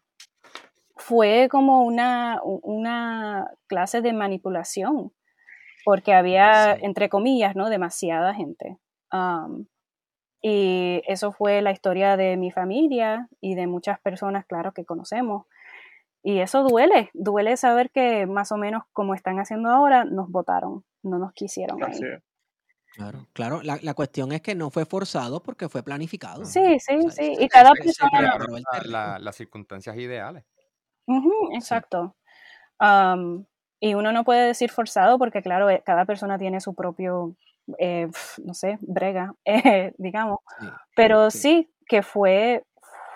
fue como una, una clase de manipulación, porque había, Sí. entre comillas, ¿no? demasiada gente. Um, y eso fue la historia de mi familia y de muchas personas, claro, que conocemos. Y eso duele, duele saber que más o menos como están haciendo ahora, nos votaron, no nos quisieron ahí. Claro, claro. La, la cuestión es que no fue forzado porque fue planificado. Sí, sí, O sea, sí. Y cada persona... la- las circunstancias ideales. Ujú, exacto. Am, y uno no puede decir forzado porque, claro, eh, cada persona tiene su propio, eh, no sé, brega, eh, digamos. Sí, Pero sí. sí que fue,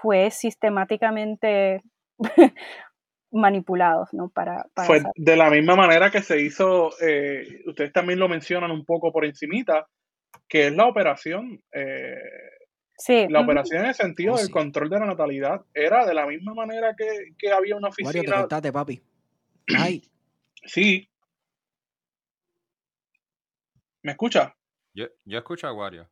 fue sistemáticamente manipulados, ¿no? Para, para Fue de la misma manera que se hizo, eh, ustedes también lo mencionan un poco por encimita, que es la operación. eh, Sí, la operación en el sentido Oh, del sí. control de la natalidad era de la misma manera que, que había una Mario, te oficina. papi. Ay, Sí. ¿Me escucha? Yo, yo escucho a Wario.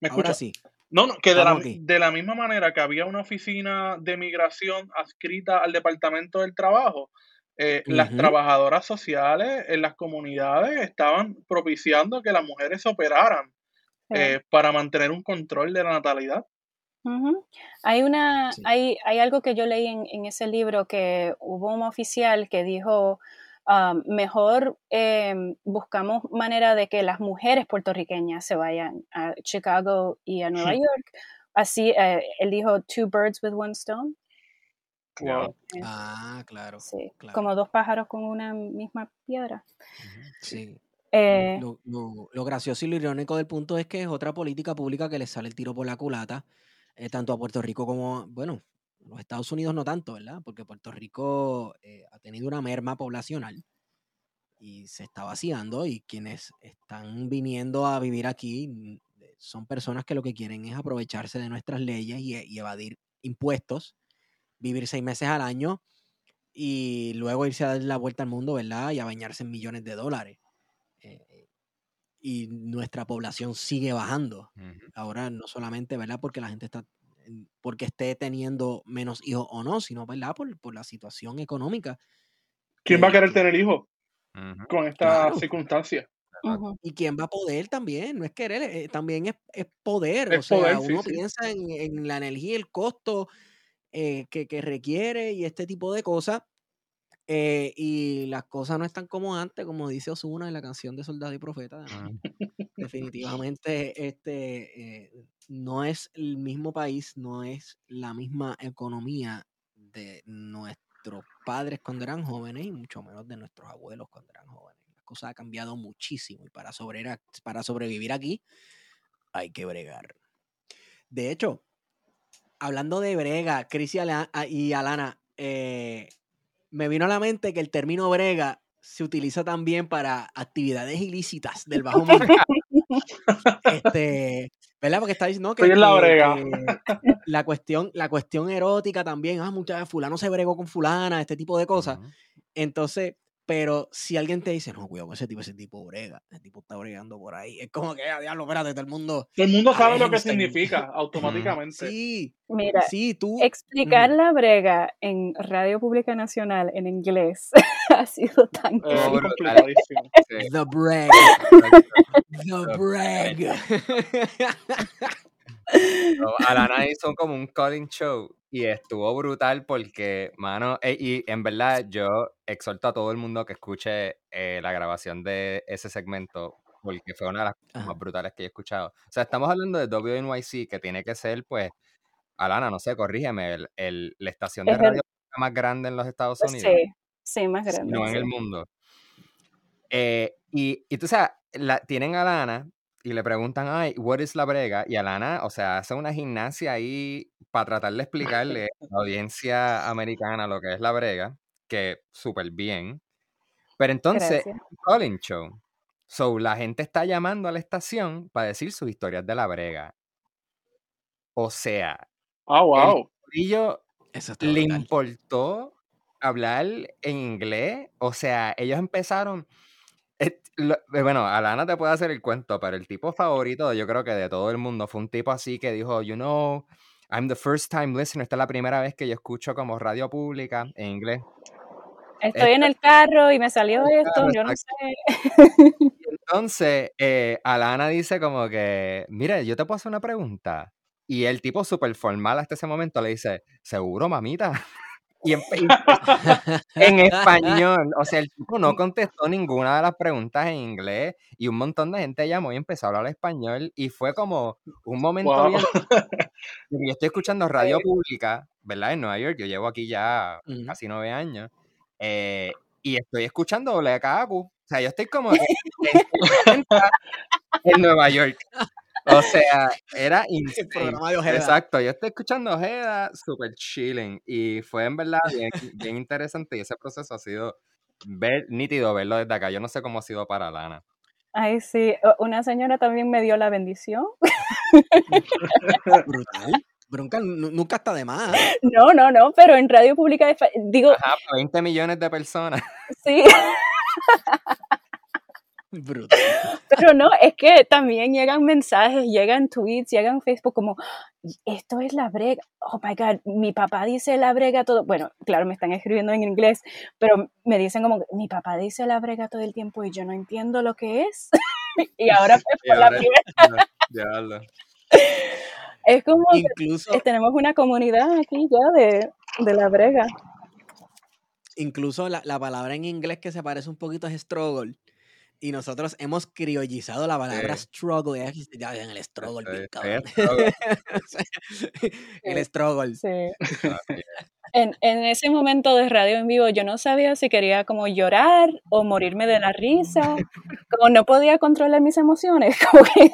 ¿Me Ahora escuchas? sí. No, no, que de la, de misma manera que había una oficina de migración adscrita al Departamento del Trabajo, eh, las trabajadoras sociales en las comunidades estaban propiciando que las mujeres se operaran Sí. eh, para mantener un control de la natalidad. Hay una, Sí. hay, hay algo que yo leí en, en ese libro que hubo un oficial que dijo ah, mejor em, buscamos manera de que las mujeres puertorriqueñas se vayan a Chicago y a Nueva Hmm. York. Así, eh, él dijo two birds with one stone. Wow. Eh, Ah, claro. sí, claro. como dos pájaros con una misma piedra. Sí. Eh, Lo, lo- lo gracioso y lo irónico del punto es que es otra política pública que le sale el tiro por la culata, eh, tanto a Puerto Rico como, bueno, los Estados Unidos no tanto, ¿verdad? Porque Puerto Rico eh, ha tenido una merma poblacional y se está vaciando y quienes están viniendo a vivir aquí mm, eh, son personas que lo que quieren es aprovecharse de nuestras leyes y, y evadir impuestos, vivir seis meses al año y luego irse a dar la vuelta al mundo, ¿verdad? Y a bañarse en millones de dólares. Eh, y nuestra población sigue bajando. Ahora no solamente, ¿verdad? Porque la gente está, porque esté teniendo menos hijos o no, sino, ¿verdad? Por, por la situación económica. ¿Quién va a que- querer que- tener hijos con esta Claro. circunstancia? Y quién va a poder también, no es querer, eh, también es, es poder. Es o sea, sí, uno sí. piensa en, en la energía, el costo eh, que, que requiere y este tipo de cosas. Eh, y las cosas no están como antes, como dice Osuna en la canción de Soldado y Profeta. Ujú. definitivamente este eh, no es el mismo país, no es la misma economía de nuestros padres cuando eran jóvenes y mucho menos de nuestros abuelos cuando eran jóvenes. Las cosas han cambiado muchísimo y para, sobrevivir aquí hay que bregar. De hecho, hablando de brega, Cris y, Ala- a- y Alana, eh, me vino a la mente que el término brega se utiliza también para actividades ilícitas del bajo mundo. este, ¿verdad? Porque está diciendo que, Estoy en la que- brega. que la cuestión, la cuestión erótica también, ah, muchas fulano se bregó con fulana, este tipo de cosas. Entonces, pero si alguien te dice, no, cuidado con ese tipo, ese tipo brega, ese tipo está bregando por ahí, es como que, ah, diablo, espérate, todo el mundo. Todo el mundo sabe lo que significa automáticamente. Sí, Mira, sí, tú. explicar Ujú. la brega en Radio Pública Nacional en inglés ha sido tan Oh, complicadísimo. Sí, The brag, the brag. So, Alana hizo como un calling show y estuvo brutal porque, mano, e- y en verdad yo exhorto a todo el mundo que escuche eh, la grabación de ese segmento porque fue una de las Ajá. más brutales que he escuchado. O sea, estamos hablando de WNYC que tiene que ser, pues, Alana, no sé, corrígeme, el, el- la estación de Es el- radio más grande en los Estados Unidos. Sí, sí, más grande. no en el mundo. Eh, y, y tú sabes, la, tienen a Lana y le preguntan, ay, what is la brega? Y Alana, o sea, hace una gimnasia ahí para tratar de explicarle a la audiencia americana lo que es la brega, que súper bien. Pero entonces, calling show. So, la gente está llamando a la estación para decir sus historias de la brega. O sea, Ah, wow. Eso le brutal. importó hablar en inglés. O sea, ellos empezaron. Eh, bueno, Alana te puede hacer el cuento, pero el tipo favorito, yo creo que de todo el mundo, fue un tipo así que dijo, you know, I'm the first time listener. Esta es la primera vez que yo escucho como radio pública en inglés. Estoy en el carro y me salió esto, carro, yo no sé. Entonces, eh, Alana dice como que, mire, yo te puedo hacer una pregunta. Y el tipo súper formal hasta ese momento le dice, seguro, mamita. Y en, y en español, o sea, el tipo no contestó ninguna de las preguntas en inglés y un montón de gente llamó y empezó a hablar español y fue como un momento Wow. bien... Yo estoy escuchando radio pública, ¿verdad? En Nueva York, yo llevo aquí ya Ujú. casi nueve años eh, y estoy escuchando WKQ. O sea, yo estoy como en, 80 en Nueva York. O sea, era El insane. programa de Ojeda. Exacto, yo estoy escuchando Ojeda super chilling y fue en verdad bien, bien interesante y ese proceso ha sido ver, nítido verlo desde acá. Yo no sé cómo ha sido para Lana. Ay, sí, una señora también me dio la bendición. Brutal. Bronca nu- nunca está de más. ¿eh? No, no, no, pero en Radio Pública, de digo, Ajá, 20 millones de personas. sí. Brutal. Pero no, es que también llegan mensajes, llegan tweets, llegan Facebook como, esto es la brega. Oh my God, mi papá dice la brega todo. Bueno, claro, me están escribiendo en inglés, pero me dicen como, mi papá dice la brega todo el tiempo y yo no entiendo lo que es. y ahora pues, Y por la ahora- primera- Ya lo- es como que Incluso, tenemos una comunidad aquí ya de, de la brega. incluso la, la palabra en inglés que se parece un poquito es struggle. Y nosotros hemos criollizado la palabra Sí. struggle. Ya, ya en el struggle, bien sea, el struggle. Sí. En, en ese momento de radio en vivo yo no sabía si quería como llorar o morirme de la risa, como no podía controlar mis emociones, como que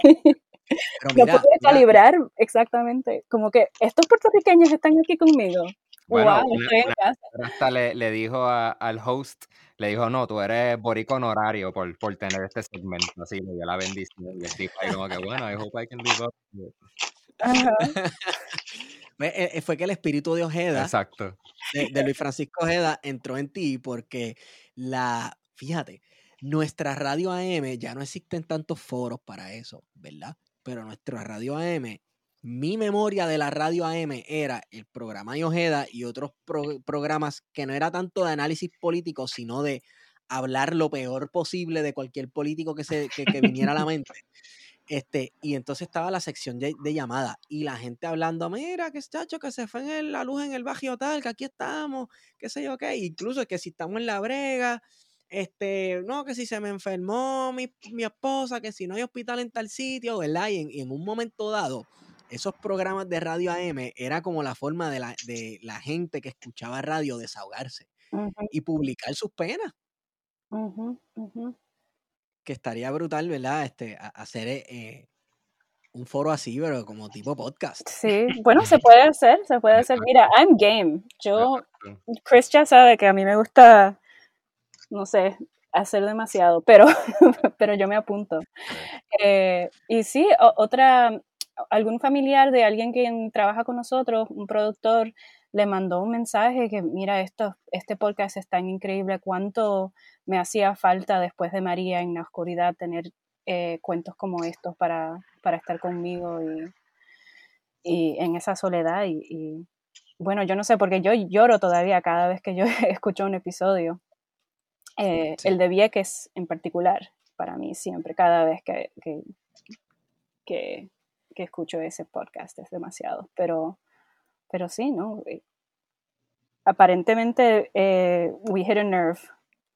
Pero no podía mira, calibrar exactamente, como que estos puertorriqueños están aquí conmigo. Bueno, wow, una- una- hasta le, le dijo a- al host, le dijo, no, tú eres borico honorario por, por tener este segmento, así le dio la bendición, y el tipo ahí como que, bueno, I hope I can live up to it". Ajá. Ve, eh, eh, fue que el espíritu de Ojeda, Exacto. de, de Luis Francisco Ojeda, entró en ti porque la, fíjate, nuestra radio AM, ya no existen tantos foros para eso, ¿verdad? Pero nuestra radio AM, mi memoria de la radio AM era el programa de Ojeda y otros pro- programas que no era tanto de análisis político, sino de hablar lo peor posible de cualquier político que, se, que, viniera a la mente. Este, y entonces estaba la sección de, de llamada y la gente hablando, mira, que chacho, que se fue en la luz en el barrio tal, que aquí estamos, qué sé yo qué, incluso que si estamos en la brega, este, no, que si se me enfermó mi, mi esposa, que si no hay hospital en tal sitio, ¿verdad? Y y en un momento dado, esos programas de radio AM era como la forma de la, de la gente que escuchaba radio desahogarse Ujú, y publicar sus penas, que estaría brutal, ¿verdad? Este, a- hacer eh, eh, un foro así, pero como tipo podcast. Sí, bueno, se puede hacer, se puede hacer. Mira, I'm game. Yo. Chris ya sabe que a mí me gusta, no sé, hacer demasiado, pero, pero yo me apunto. Eh, y sí, otra, algún familiar de alguien que trabaja con nosotros, un productor, le mandó un mensaje que, mira, esto, este podcast es tan increíble, cuánto me hacía falta después de María en la oscuridad tener eh, cuentos como estos para, para estar conmigo y, y en esa soledad. Y, y, bueno, yo no sé, porque yo lloro todavía cada vez que yo escucho un episodio. Eh, Sí. El de Vieques en particular, para mí siempre, cada vez que, que, que, que escucho ese podcast es demasiado. Pero, pero sí, ¿no? Eh, Aparentemente, eh, we hit a nerve.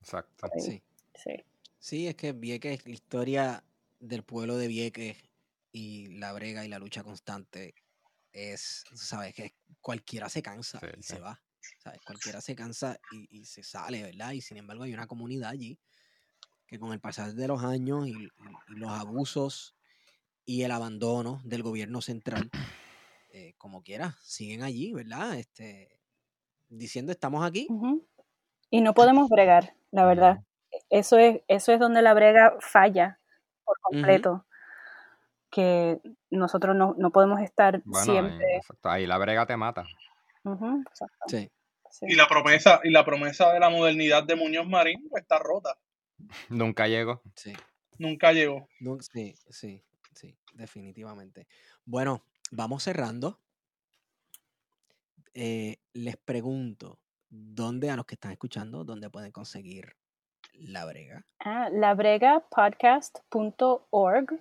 Exacto. Sí. sí. Sí, es que Vieques, la historia del pueblo de Vieques y la brega y la lucha constante es, sabes, que cualquiera se cansa Sí, y sí. se va, ¿sabes? Cualquiera se cansa y, y se sale, ¿verdad? Y sin embargo hay una comunidad allí que con el pasar de los años y- y los abusos y el abandono del gobierno central, eh, como quiera, siguen allí, ¿verdad? Este, diciendo estamos aquí. Y no podemos bregar, la verdad. Eso es, eso es donde la brega falla por completo. Que nosotros no, no podemos estar Bueno, siempre. ahí, exacto, ahí la brega te mata. Sí. sí. Y la promesa, y la promesa de la modernidad de Muñoz Marín está rota. Nunca llego. Sí. Nunca llegó. No, sí, sí, sí, definitivamente. Bueno, vamos cerrando. Eh, les pregunto, ¿dónde a los que están escuchando, dónde pueden conseguir la brega? Ah, labregapodcast.org.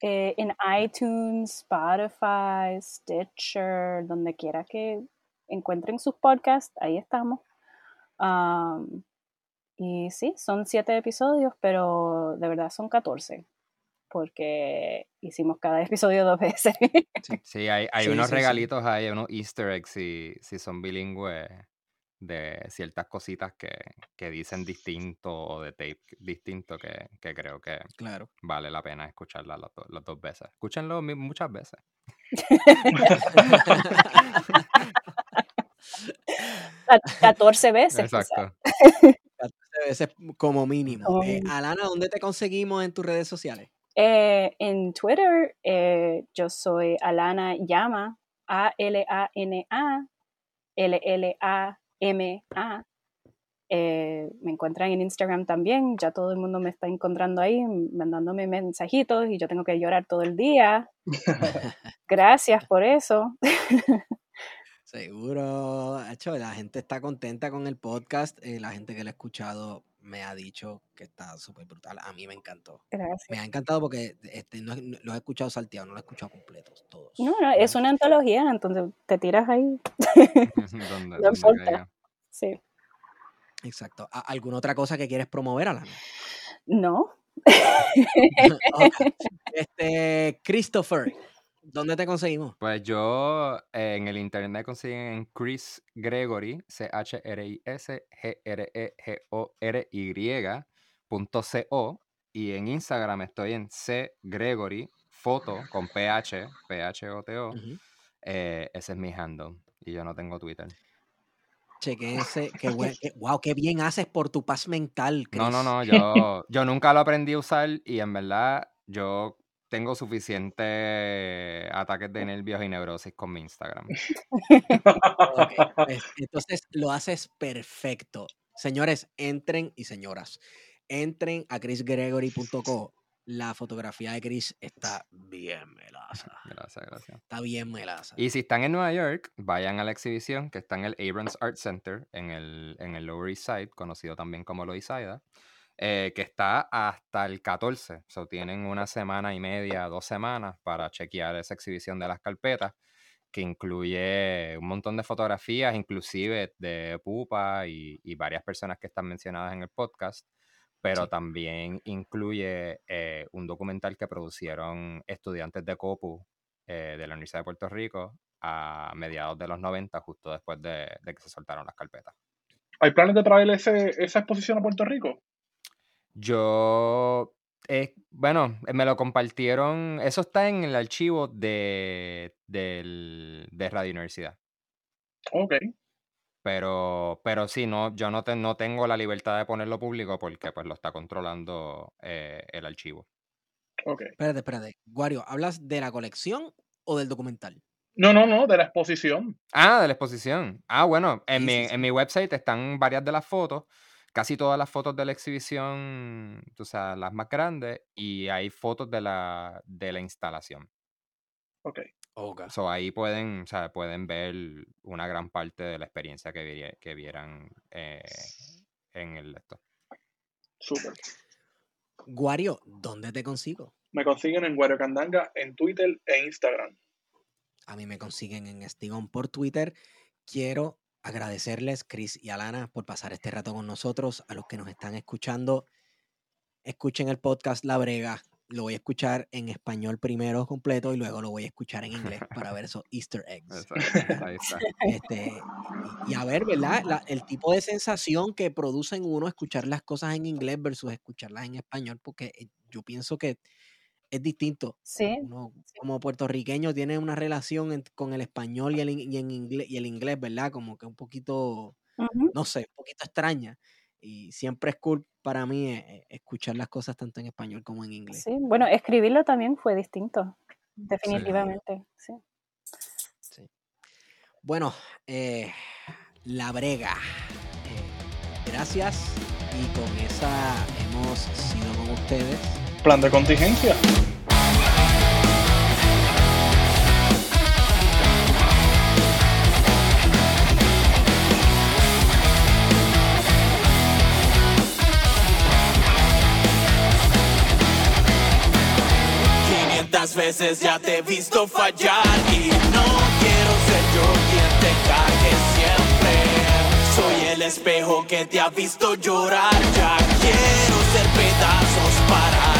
Eh, en iTunes, Spotify, Stitcher, donde quiera que encuentren sus podcasts, ahí estamos. Am, y sí, son siete episodios, pero de verdad son 14, porque hicimos cada episodio dos veces. Sí, hay, hay Sí, unos sí, regalitos, hay unos easter eggs si, si son bilingües de ciertas cositas que, que dicen distinto o de tape distinto que, que creo que Claro. vale la pena escucharlas las, do- las dos veces. Escúchenlo muchas veces. Ca- 14 veces. Exacto. 14 veces como mínimo. Como Eh, mínimo. Alana, ¿dónde te conseguimos en tus redes sociales? Eh, en Twitter, eh, yo soy Alana Llama, A-L-A-N-A, L-L-A-M-A. Eh, me encuentran en Instagram también, ya todo el mundo me está encontrando ahí, mandándome mensajitos y yo tengo que llorar todo el día. Gracias por eso. Seguro, hecho, la gente está contenta con el podcast, eh, la gente que lo ha escuchado me ha dicho que está súper brutal. A mí me encantó. Gracias. Me ha encantado porque este, no, no- los he escuchado salteados, no los he escuchado completos, todos. No, no, es una antología, entonces te tiras ahí. No importa. Sí. Exacto. ¿A- ¿Alguna otra cosa que quieres promover, Alana? No. Este, Christopher, ¿dónde te conseguimos? Pues yo eh, en el internet consiguen en Chris Gregory, C-H-R-I-S-G-R-E-G-O-R-Y punto C-O y en Instagram estoy en C Gregory, foto con PH, P-H-O-T-O. Eh, ese es mi handle y yo no tengo Twitter. Chequense, qué buen, qué- wow, qué bien haces por tu paz mental, Chris. No, no, no, yo, yo nunca lo aprendí a usar y en verdad yo tengo suficiente ataques de nervios y neurosis con mi Instagram. Ok, pues, entonces lo haces perfecto. Señores, entren y señoras, entren a chrisgregory.co. La fotografía de Chris está bien melaza. Gracias, gracias. Está bien melaza. Y si están en Nueva York, vayan a la exhibición que está en el Abrams Art Center, en el, en el Lower East Side, conocido también como Loisaida, eh, que está hasta el 14. So, tienen una semana y media, dos semanas para chequear esa exhibición de las carpetas, que incluye un montón de fotografías, inclusive de Pupa y, y varias personas que están mencionadas en el podcast pero Sí. también incluye eh, un documental que producieron estudiantes de COPU eh, de la Universidad de Puerto Rico a mediados de los 90, justo después de, de que se soltaron las carpetas. ¿Hay planes de traer ese, esa exposición a Puerto Rico? Yo, eh, bueno, eh, me lo compartieron, eso está en el archivo de, del- de Radio Universidad, Ok. pero, pero sí, no, yo no, te- no tengo la libertad de ponerlo público porque pues lo está controlando eh, el archivo. Ok. Espérate, espérate. Guario, ¿hablas de la colección o del documental? No, no, no, de la exposición. Ah, de la exposición. Ah, bueno, en, Sí, mi, sí, sí. en mi website están varias de las fotos, casi todas las fotos de la exhibición, o sea, las más grandes, y hay fotos de la, de la instalación. Ok. Ok. So, ahí pueden, o sea, pueden ver una gran parte de la experiencia que vieran eh, en el esto. Súper. Guario, ¿dónde te consigo? Me consiguen en Guario Candanga en Twitter e Instagram. A mí me consiguen en Estigón por Twitter. Quiero agradecerles, Chris y Alana, por pasar este rato con nosotros. A los que nos están escuchando, escuchen el podcast La Brega. Lo voy a escuchar en español primero completo y luego lo voy a escuchar en inglés para ver esos Easter eggs. Exacto, ahí está. Este, y, y a ver, ¿verdad? La- el tipo de sensación que produce en uno escuchar las cosas en inglés versus escucharlas en español, porque eh, yo pienso que es distinto. Sí, Uno como puertorriqueño tiene una relación en- con el español y el, y en inglés, y el inglés, ¿verdad? Como que un poquito, no sé, un poquito extraña. Y siempre es cool para mí eh, eh, escuchar las cosas tanto en español como en inglés. sí. Bueno, escribirlo también fue distinto, definitivamente. Sí. Bueno, eh, la brega. Eh, gracias. Y con esa hemos sido con ustedes. Plan de contingencia. Veces ya te he visto fallar y no quiero ser yo quien te cague siempre. Soy el espejo que te ha visto llorar, ya quiero ser pedazos para